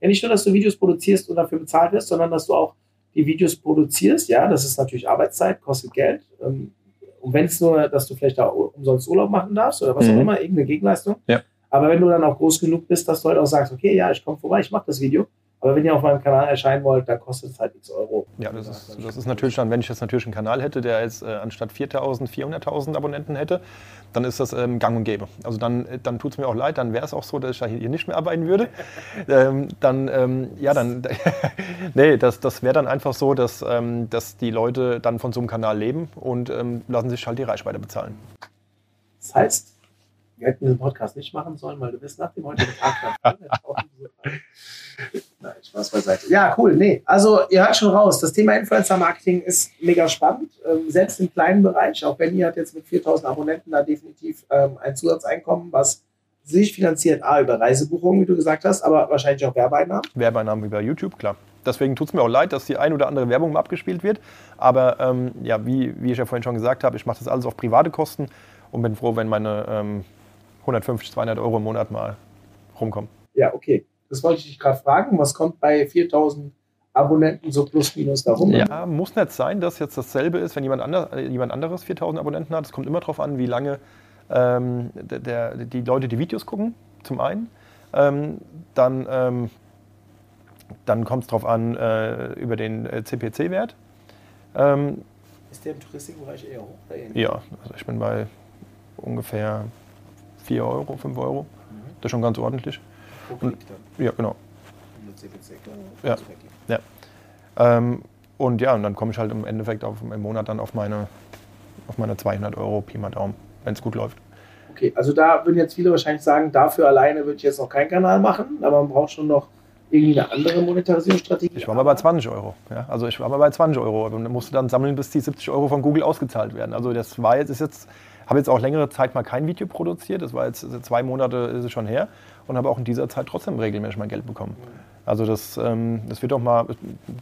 Ja, nicht nur, dass du Videos produzierst und dafür bezahlt wirst, sondern dass du auch die Videos produzierst. Ja, das ist natürlich Arbeitszeit, kostet Geld. Ähm, und wenn es nur, dass du vielleicht da umsonst Urlaub machen darfst oder was mhm. auch immer, irgendeine Gegenleistung. Ja. Aber wenn du dann auch groß genug bist, dass du halt auch sagst, okay, ja, ich komme vorbei, ich mache das Video, aber wenn ihr auf meinem Kanal erscheinen wollt, dann kostet es halt x Euro. Ja, das ist, das ist natürlich dann, wenn ich jetzt natürlich einen Kanal hätte, der jetzt äh, anstatt 4.000, 400.000 Abonnenten hätte, dann ist das ähm, gang und gäbe. Also dann, äh, dann tut es mir auch leid, dann wäre es auch so, dass ich hier nicht mehr arbeiten würde. (laughs) ähm, dann, ähm, ja, dann, (laughs) nee, das, das wäre dann einfach so, dass, ähm, dass die Leute dann von so einem Kanal leben und ähm, lassen sich halt die Reichweite bezahlen. Das heißt, wir hätten diesen Podcast nicht machen sollen, weil du bist nach dem heutigen Tag (laughs) Nein, Spaß beiseite. Ja, cool. Nee, also ihr hört schon raus, das Thema Influencer-Marketing ist mega spannend, ähm, selbst im kleinen Bereich. Auch Benny hat jetzt mit 4000 Abonnenten da definitiv ähm, ein Zusatzeinkommen, was sich finanziert, A, über Reisebuchungen, wie du gesagt hast, aber wahrscheinlich auch Werbeeinnahmen. Werbeeinnahmen über YouTube, klar. Deswegen tut es mir auch leid, dass die ein oder andere Werbung mal abgespielt wird. Aber ähm, ja, wie, wie ich ja vorhin schon gesagt habe, ich mache das alles auf private Kosten und bin froh, wenn meine ähm, 150, 200 Euro im Monat mal rumkommen. Ja, okay. Das wollte ich dich gerade fragen. Was kommt bei 4000 Abonnenten so plus minus darum? Ja, muss nicht sein, dass jetzt dasselbe ist, wenn jemand, anders, äh, jemand anderes 4000 Abonnenten hat. Es kommt immer darauf an, wie lange ähm, der, der, die Leute die Videos gucken, zum einen. Ähm, dann ähm, dann kommt es darauf an, äh, über den äh, CPC-Wert. Ähm, ist der im Touristikbereich eher hoch? Ja, also ich bin bei ungefähr 4 Euro, 5 Euro. Mhm. Das ist schon ganz ordentlich. Und, ja, genau. Ja. ja. Ähm, und ja, und dann komme ich halt im Endeffekt auf, im Monat dann auf meine, auf meine 200 Euro Pi mal Daumen, wenn es gut läuft. Okay, also da würden jetzt viele wahrscheinlich sagen, dafür alleine würde ich jetzt noch keinen Kanal machen, aber man braucht schon noch irgendwie eine andere Monetarisierungsstrategie. Ich war mal bei 20 Euro. Ja? Also ich war mal bei 20 Euro und musste dann sammeln, bis die 70 Euro von Google ausgezahlt werden. Also das war jetzt, ist jetzt habe jetzt auch längere Zeit mal kein Video produziert. Das war jetzt zwei Monate ist es schon her und habe auch in dieser Zeit trotzdem regelmäßig mein Geld bekommen. Also das, ähm, das wird auch mal,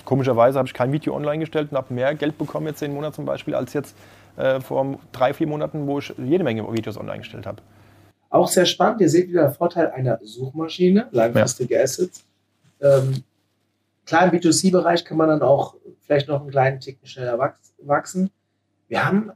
komischerweise habe ich kein Video online gestellt und habe mehr Geld bekommen jetzt den Monat zum Beispiel, als jetzt äh, vor drei, vier Monaten, wo ich jede Menge Videos online gestellt habe. Auch sehr spannend, ihr seht wieder den Vorteil einer Suchmaschine, langfristige ja. Assets. Ähm, klar, im B2C-Bereich kann man dann auch vielleicht noch einen kleinen Ticken schneller wachsen. Wir haben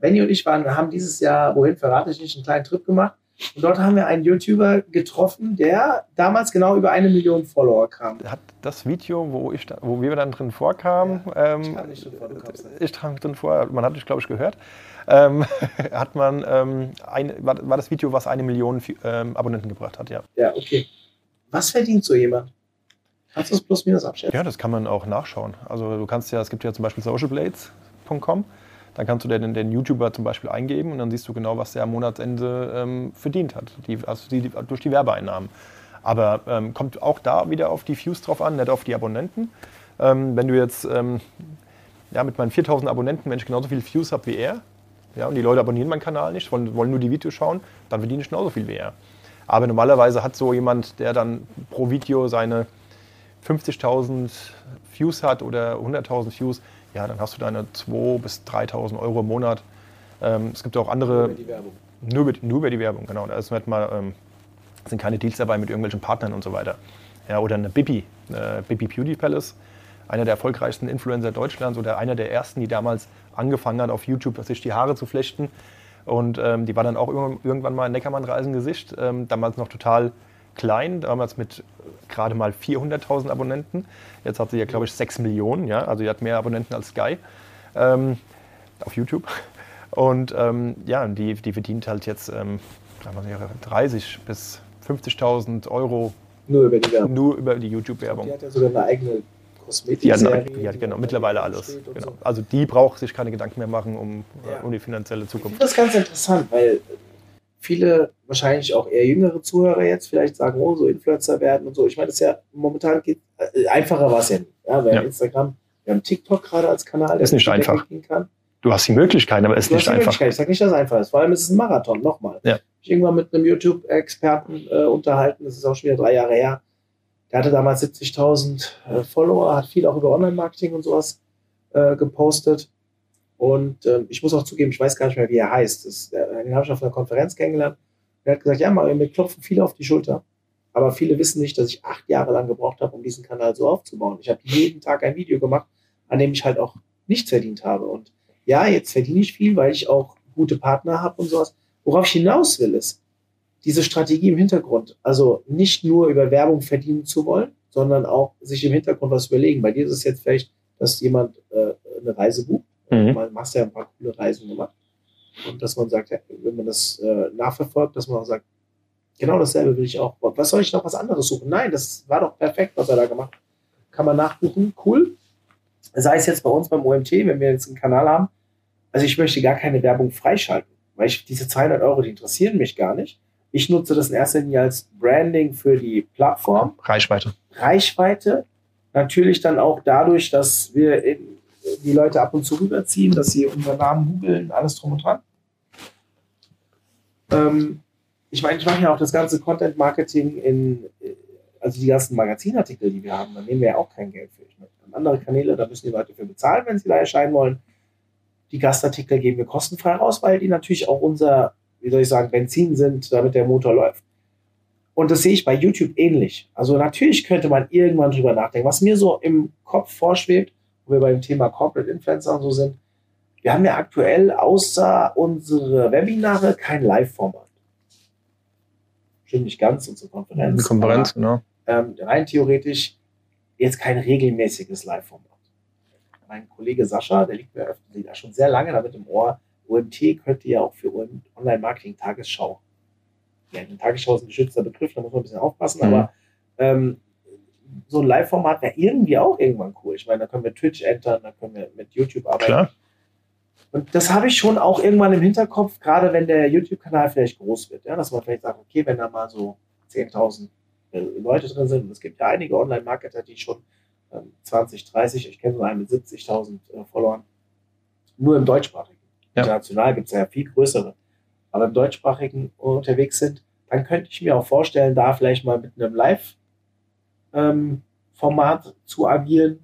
Benny und ich waren, haben dieses Jahr, wohin verrate ich nicht, einen kleinen Trip gemacht. Und dort haben wir einen YouTuber getroffen, der damals genau über eine Million Follower kam. Hat das Video, wo, ich wo wir dann drin vorkamen, ja, ähm, ich kam nicht drin vor, du kamst Ich kam drin vor, man hat dich, glaube ich, gehört, ähm, (laughs) hat man, ähm, ein, war, war, das Video, was eine Million ähm, Abonnenten gebracht hat, ja. Ja, okay. Was verdient so jemand? Kannst du das plus minus abschätzen? Ja, das kann man auch nachschauen. Also du kannst ja, es gibt ja zum Beispiel socialblades.com dann kannst du den, den YouTuber zum Beispiel eingeben und dann siehst du genau, was der am Monatsende ähm, verdient hat, die, also die, durch die Werbeeinnahmen. Aber ähm, kommt auch da wieder auf die Views drauf an, nicht auf die Abonnenten. Ähm, wenn du jetzt ähm, ja, mit meinen 4000 Abonnenten, wenn ich genauso viele Views habe wie er, ja, und die Leute abonnieren meinen Kanal nicht, wollen, wollen nur die Videos schauen, dann verdiene ich genauso viel wie er. Aber normalerweise hat so jemand, der dann pro Video seine 50.000 Views hat oder 100.000 Views, ja, dann hast du deine 2.000 bis 3.000 Euro im Monat. Ähm, es gibt auch andere. Nur über die Werbung. Nur über, nur über die Werbung, genau. Da ist halt mal, ähm, sind keine Deals dabei mit irgendwelchen Partnern und so weiter. Ja, oder eine Bibi, eine Bibi Beauty Palace, einer der erfolgreichsten Influencer Deutschlands oder einer der ersten, die damals angefangen hat, auf YouTube sich die Haare zu flechten. Und ähm, die war dann auch irgendwann mal in Neckermann-Reisen Gesicht, ähm, damals noch total klein, damals mit gerade mal 400.000 Abonnenten. Jetzt hat sie ja, glaube ich, 6 Millionen. Ja? Also sie hat mehr Abonnenten als Sky ähm, auf YouTube. Und ähm, ja, die, die verdient halt jetzt ähm, 30 bis 50.000 Euro nur über die Werbung. Nur über die YouTube-Werbung. Die hat ja sogar eine eigene Kosmetik. Die die hat genau, mittlerweile alles. Genau. So. Also die braucht sich keine Gedanken mehr machen um, ja. um die finanzielle Zukunft. Das ist ganz interessant, weil viele, wahrscheinlich auch eher jüngere Zuhörer jetzt vielleicht sagen, oh, so Influencer werden und so. Ich meine, das ist ja momentan geht, äh, einfacher war es ja nicht. Ja, wir ja. haben Instagram, wir haben TikTok gerade als Kanal, der ist nicht einfach. Kann. Du hast die Möglichkeit, aber es ist nicht einfach. Ich sage nicht, dass es einfach ist. Vor allem ist es ein Marathon, nochmal. Ja. Ich irgendwann mit einem YouTube-Experten äh, unterhalten, das ist auch schon wieder drei Jahre her. Der hatte damals 70.000 äh, Follower, hat viel auch über Online-Marketing und sowas äh, gepostet. Und äh, ich muss auch zugeben, ich weiß gar nicht mehr, wie er heißt. Das, äh, den habe ich auf einer Konferenz kennengelernt. Er hat gesagt, ja, mir klopfen viele auf die Schulter. Aber viele wissen nicht, dass ich acht Jahre lang gebraucht habe, um diesen Kanal so aufzubauen. Ich habe jeden Tag ein Video gemacht, an dem ich halt auch nichts verdient habe. Und ja, jetzt verdiene ich viel, weil ich auch gute Partner habe und sowas. Worauf ich hinaus will, ist diese Strategie im Hintergrund. Also nicht nur über Werbung verdienen zu wollen, sondern auch sich im Hintergrund was überlegen. Bei dir ist es jetzt vielleicht, dass jemand äh, eine Reise bucht. Mhm. Man machst ja ein paar coole Reisen gemacht. Und dass man sagt, wenn man das äh, nachverfolgt, dass man auch sagt, genau dasselbe will ich auch. Was soll ich noch was anderes suchen? Nein, das war doch perfekt, was er da gemacht hat. Kann man nachbuchen, cool. Sei es jetzt bei uns beim OMT, wenn wir jetzt einen Kanal haben. Also ich möchte gar keine Werbung freischalten, weil ich diese 200 Euro, die interessieren mich gar nicht. Ich nutze das in erster Linie als Branding für die Plattform. Reichweite. Reichweite. Natürlich dann auch dadurch, dass wir die Leute ab und zu rüberziehen, dass sie unseren Namen googeln, alles drum und dran. Ähm, ich meine, ich mache ja auch das ganze Content Marketing in, also die ganzen Magazinartikel, die wir haben, da nehmen wir ja auch kein Geld für. Ich meine, andere Kanäle, da müssen die Leute für bezahlen, wenn sie da erscheinen wollen. Die Gastartikel geben wir kostenfrei raus, weil die natürlich auch unser, wie soll ich sagen, Benzin sind, damit der Motor läuft. Und das sehe ich bei YouTube ähnlich. Also natürlich könnte man irgendwann drüber nachdenken. Was mir so im Kopf vorschwebt, wo wir beim Thema Corporate Influencer und so sind, wir haben ja aktuell außer unsere Webinare kein Live-Format. Stimmt nicht ganz, unsere Konferenz. Die Konferenz, genau. Ähm, rein theoretisch jetzt kein regelmäßiges Live-Format. Mein Kollege Sascha, der liegt mir da schon sehr lange damit im Ohr, OMT könnte ja auch für Online-Marketing Tagesschau. Ja, Tagesschau ist ein geschützter Begriff, da muss man ein bisschen aufpassen, mhm. aber ähm, so ein Live-Format wäre irgendwie auch irgendwann cool. Ich meine, da können wir Twitch entern, da können wir mit YouTube arbeiten. Klar. Und das habe ich schon auch irgendwann im Hinterkopf, gerade wenn der YouTube-Kanal vielleicht groß wird. Ja, dass man vielleicht sagt, okay, wenn da mal so 10.000 äh, Leute drin sind, und es gibt ja einige Online-Marketer, die schon ähm, 20, 30, ich kenne so einen mit 70.000 äh, Followern, nur im deutschsprachigen. Ja. International gibt es ja viel größere. Aber im deutschsprachigen unterwegs sind, dann könnte ich mir auch vorstellen, da vielleicht mal mit einem Live- ähm, Format zu agieren.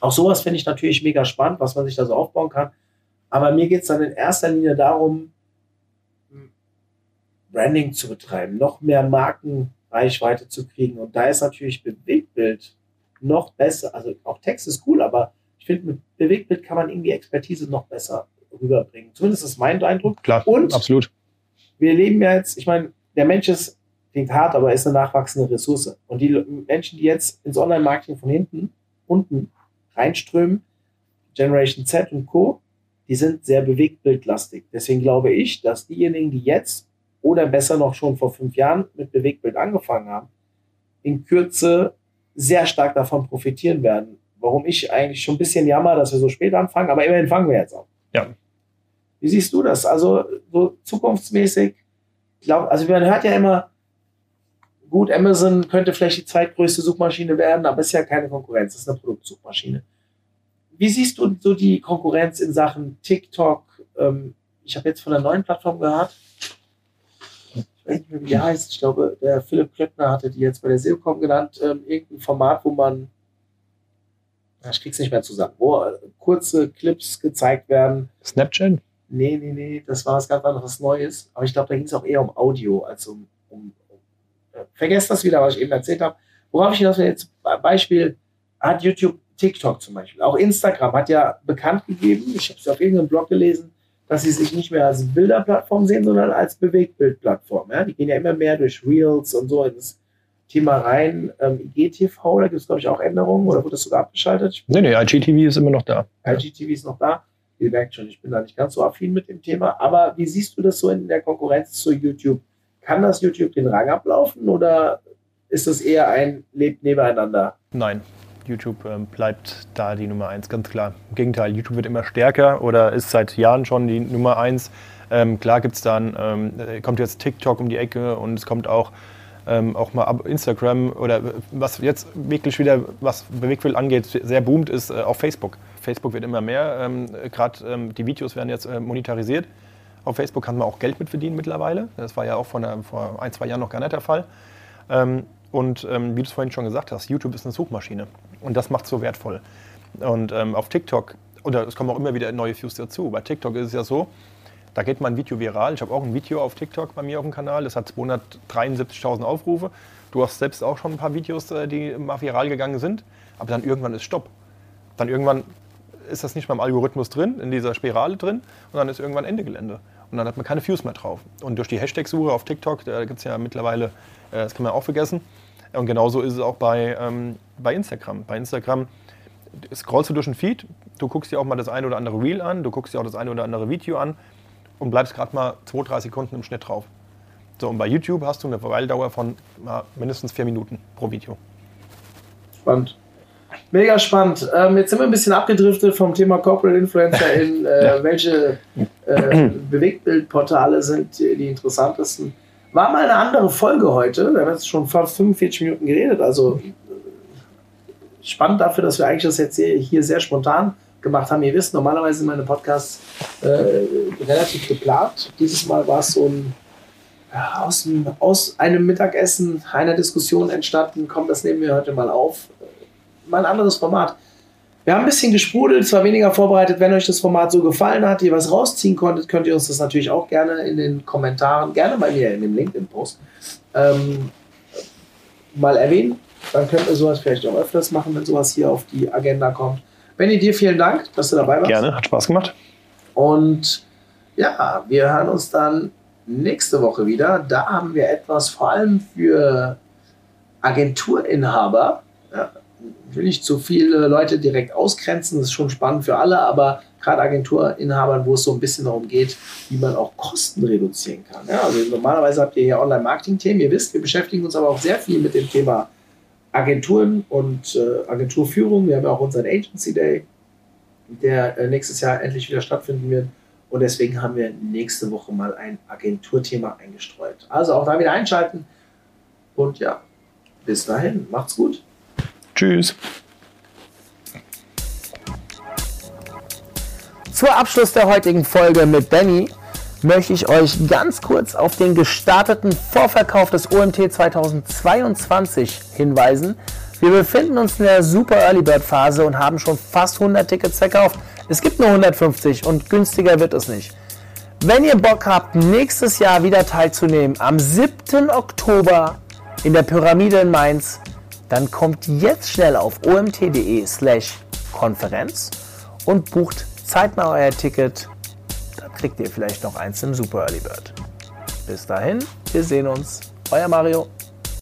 Auch sowas finde ich natürlich mega spannend, was man sich da so aufbauen kann. Aber mir geht es dann in erster Linie darum, Branding zu betreiben, noch mehr Markenreichweite zu kriegen. Und da ist natürlich Bewegtbild noch besser. Also auch Text ist cool, aber ich finde, mit Bewegtbild kann man irgendwie Expertise noch besser rüberbringen. Zumindest ist mein Eindruck. Klar, und absolut. Wir leben ja jetzt, ich meine, der Mensch ist klingt hart, aber ist eine nachwachsende Ressource. Und die Menschen, die jetzt ins Online-Marketing von hinten, unten reinströmen, Generation Z und Co., die sind sehr bewegtbildlastig. Deswegen glaube ich, dass diejenigen, die jetzt oder besser noch schon vor fünf Jahren mit Bewegtbild angefangen haben, in Kürze sehr stark davon profitieren werden. Warum ich eigentlich schon ein bisschen jammer, dass wir so spät anfangen, aber immerhin fangen wir jetzt an. Ja. Wie siehst du das? Also so zukunftsmäßig, glaub, also man hört ja immer, Gut, Amazon könnte vielleicht die zweitgrößte Suchmaschine werden, aber ist ja keine Konkurrenz, das ist eine Produktsuchmaschine. Wie siehst du so die Konkurrenz in Sachen TikTok? Ähm, ich habe jetzt von der neuen Plattform gehört. Ich weiß nicht mehr, wie die heißt. Ich glaube, der Philipp Klöckner hatte die jetzt bei der SEOCom genannt. Ähm, irgendein Format, wo man, ja, ich krieg's nicht mehr zusammen, wo äh, kurze Clips gezeigt werden. Snapchat? Nee, nee, nee, das war was ganz anderes Neues. Aber ich glaube, da ging es auch eher um Audio als um, vergesst das wieder, was ich eben erzählt habe. Worauf ich hinaus will, jetzt Beispiel hat YouTube TikTok zum Beispiel. Auch Instagram hat ja bekannt gegeben, ich habe es auf irgendeinem Blog gelesen, dass sie sich nicht mehr als Bilderplattform sehen, sondern als Bewegtbildplattform. Ja? Die gehen ja immer mehr durch Reels und so ins Thema rein. Ähm, IGTV, da gibt es, glaube ich, auch Änderungen oder wurde das sogar abgeschaltet? Nee, nee, IGTV ist immer noch da. IGTV ist noch da. Ihr merkt schon, ich bin da nicht ganz so affin mit dem Thema. Aber wie siehst du das so in der Konkurrenz zu YouTube? Kann das YouTube den Rang ablaufen oder ist es eher ein Lebt nebeneinander? Nein, YouTube ähm, bleibt da die Nummer eins, ganz klar. Im Gegenteil, YouTube wird immer stärker oder ist seit Jahren schon die Nummer eins. Ähm, klar gibt es dann, ähm, kommt jetzt TikTok um die Ecke und es kommt auch, ähm, auch mal Instagram oder was jetzt wirklich wieder, was Bewegtbild angeht, sehr boomt, ist äh, auf Facebook. Facebook wird immer mehr, ähm, gerade ähm, die Videos werden jetzt äh, monetarisiert. Auf Facebook kann man auch Geld mit verdienen mittlerweile. Das war ja auch vor, einer, vor ein, zwei Jahren noch gar nicht der Fall. Ähm, Und ähm, wie du es vorhin schon gesagt hast, YouTube ist eine Suchmaschine. Und das macht es so wertvoll. Und ähm, auf TikTok, oder es kommen auch immer wieder neue Views dazu. Bei TikTok ist es ja so, da geht mein Video viral. Ich habe auch ein Video auf TikTok bei mir auf dem Kanal. Das hat 273.000 Aufrufe. Du hast selbst auch schon ein paar Videos, äh, die mal viral gegangen sind. Aber dann irgendwann ist Stopp. Dann irgendwann ist das nicht mehr im Algorithmus drin, in dieser Spirale drin. Und dann ist irgendwann Ende Gelände. Und dann hat man keine Views mehr drauf. Und durch die Hashtag-Suche auf TikTok, da gibt es ja mittlerweile, äh, das kann man auch vergessen. Und genauso ist es auch bei, ähm, bei Instagram. Bei Instagram scrollst du durch den Feed, du guckst dir auch mal das eine oder andere Reel an, du guckst dir auch das eine oder andere Video an und bleibst gerade mal zwei, drei Sekunden im Schnitt drauf. So, und bei YouTube hast du eine Verweildauer von na, mindestens vier Minuten pro Video. Spannend. Mega spannend. Ähm, jetzt sind wir ein bisschen abgedriftet vom Thema Corporate Influencer in (laughs) äh, welche äh, (clears throat) Bewegtbildportale sind die interessantesten. War mal eine andere Folge heute. Wir haben jetzt schon fast 45 Minuten geredet. Also spannend dafür, dass wir eigentlich das jetzt hier sehr spontan gemacht haben. Ihr wisst, normalerweise sind meine Podcasts äh, relativ geplant. Dieses Mal war es so ein ja, aus, aus, einem Mittagessen, einer Diskussion entstanden. Komm, das nehmen wir heute mal auf. Mal ein anderes Format. Wir haben ein bisschen gesprudelt, zwar weniger vorbereitet. Wenn euch das Format so gefallen hat, ihr was rausziehen konntet, könnt ihr uns das natürlich auch gerne in den Kommentaren, gerne bei mir in dem LinkedIn-Post, ähm, mal erwähnen. Dann könnt ihr sowas vielleicht auch öfters machen, wenn sowas hier auf die Agenda kommt. Benny, dir vielen Dank, dass du dabei warst. Gerne, hat Spaß gemacht. Und ja, wir hören uns dann nächste Woche wieder. Da haben wir etwas vor allem für Agenturinhaber. Will nicht zu viele Leute direkt ausgrenzen, das ist schon spannend für alle, aber gerade Agenturinhabern, wo es so ein bisschen darum geht, wie man auch Kosten reduzieren kann. Ja, also normalerweise habt ihr hier Online-Marketing-Themen. Ihr wisst, wir beschäftigen uns aber auch sehr viel mit dem Thema Agenturen und äh, Agenturführung. Wir haben ja auch unseren Agency Day, der äh, nächstes Jahr endlich wieder stattfinden wird. Und deswegen haben wir nächste Woche mal ein Agenturthema eingestreut. Also auch da wieder einschalten. Und ja, bis dahin, macht's gut. Tschüss. Zur Abschluss der heutigen Folge mit Benny möchte ich euch ganz kurz auf den gestarteten Vorverkauf des OMT 2022 hinweisen. Wir befinden uns in der Super Early Bird Phase und haben schon fast 100 Tickets verkauft. Es gibt nur 150 und günstiger wird es nicht. Wenn ihr Bock habt, nächstes Jahr wieder teilzunehmen, am 7. Oktober in der Pyramide in Mainz, dann kommt jetzt schnell auf omt.de slash Konferenz und bucht zeitnah euer Ticket kriegt ihr vielleicht noch eins im Super Early Bird. Bis dahin, wir sehen uns. Euer Mario.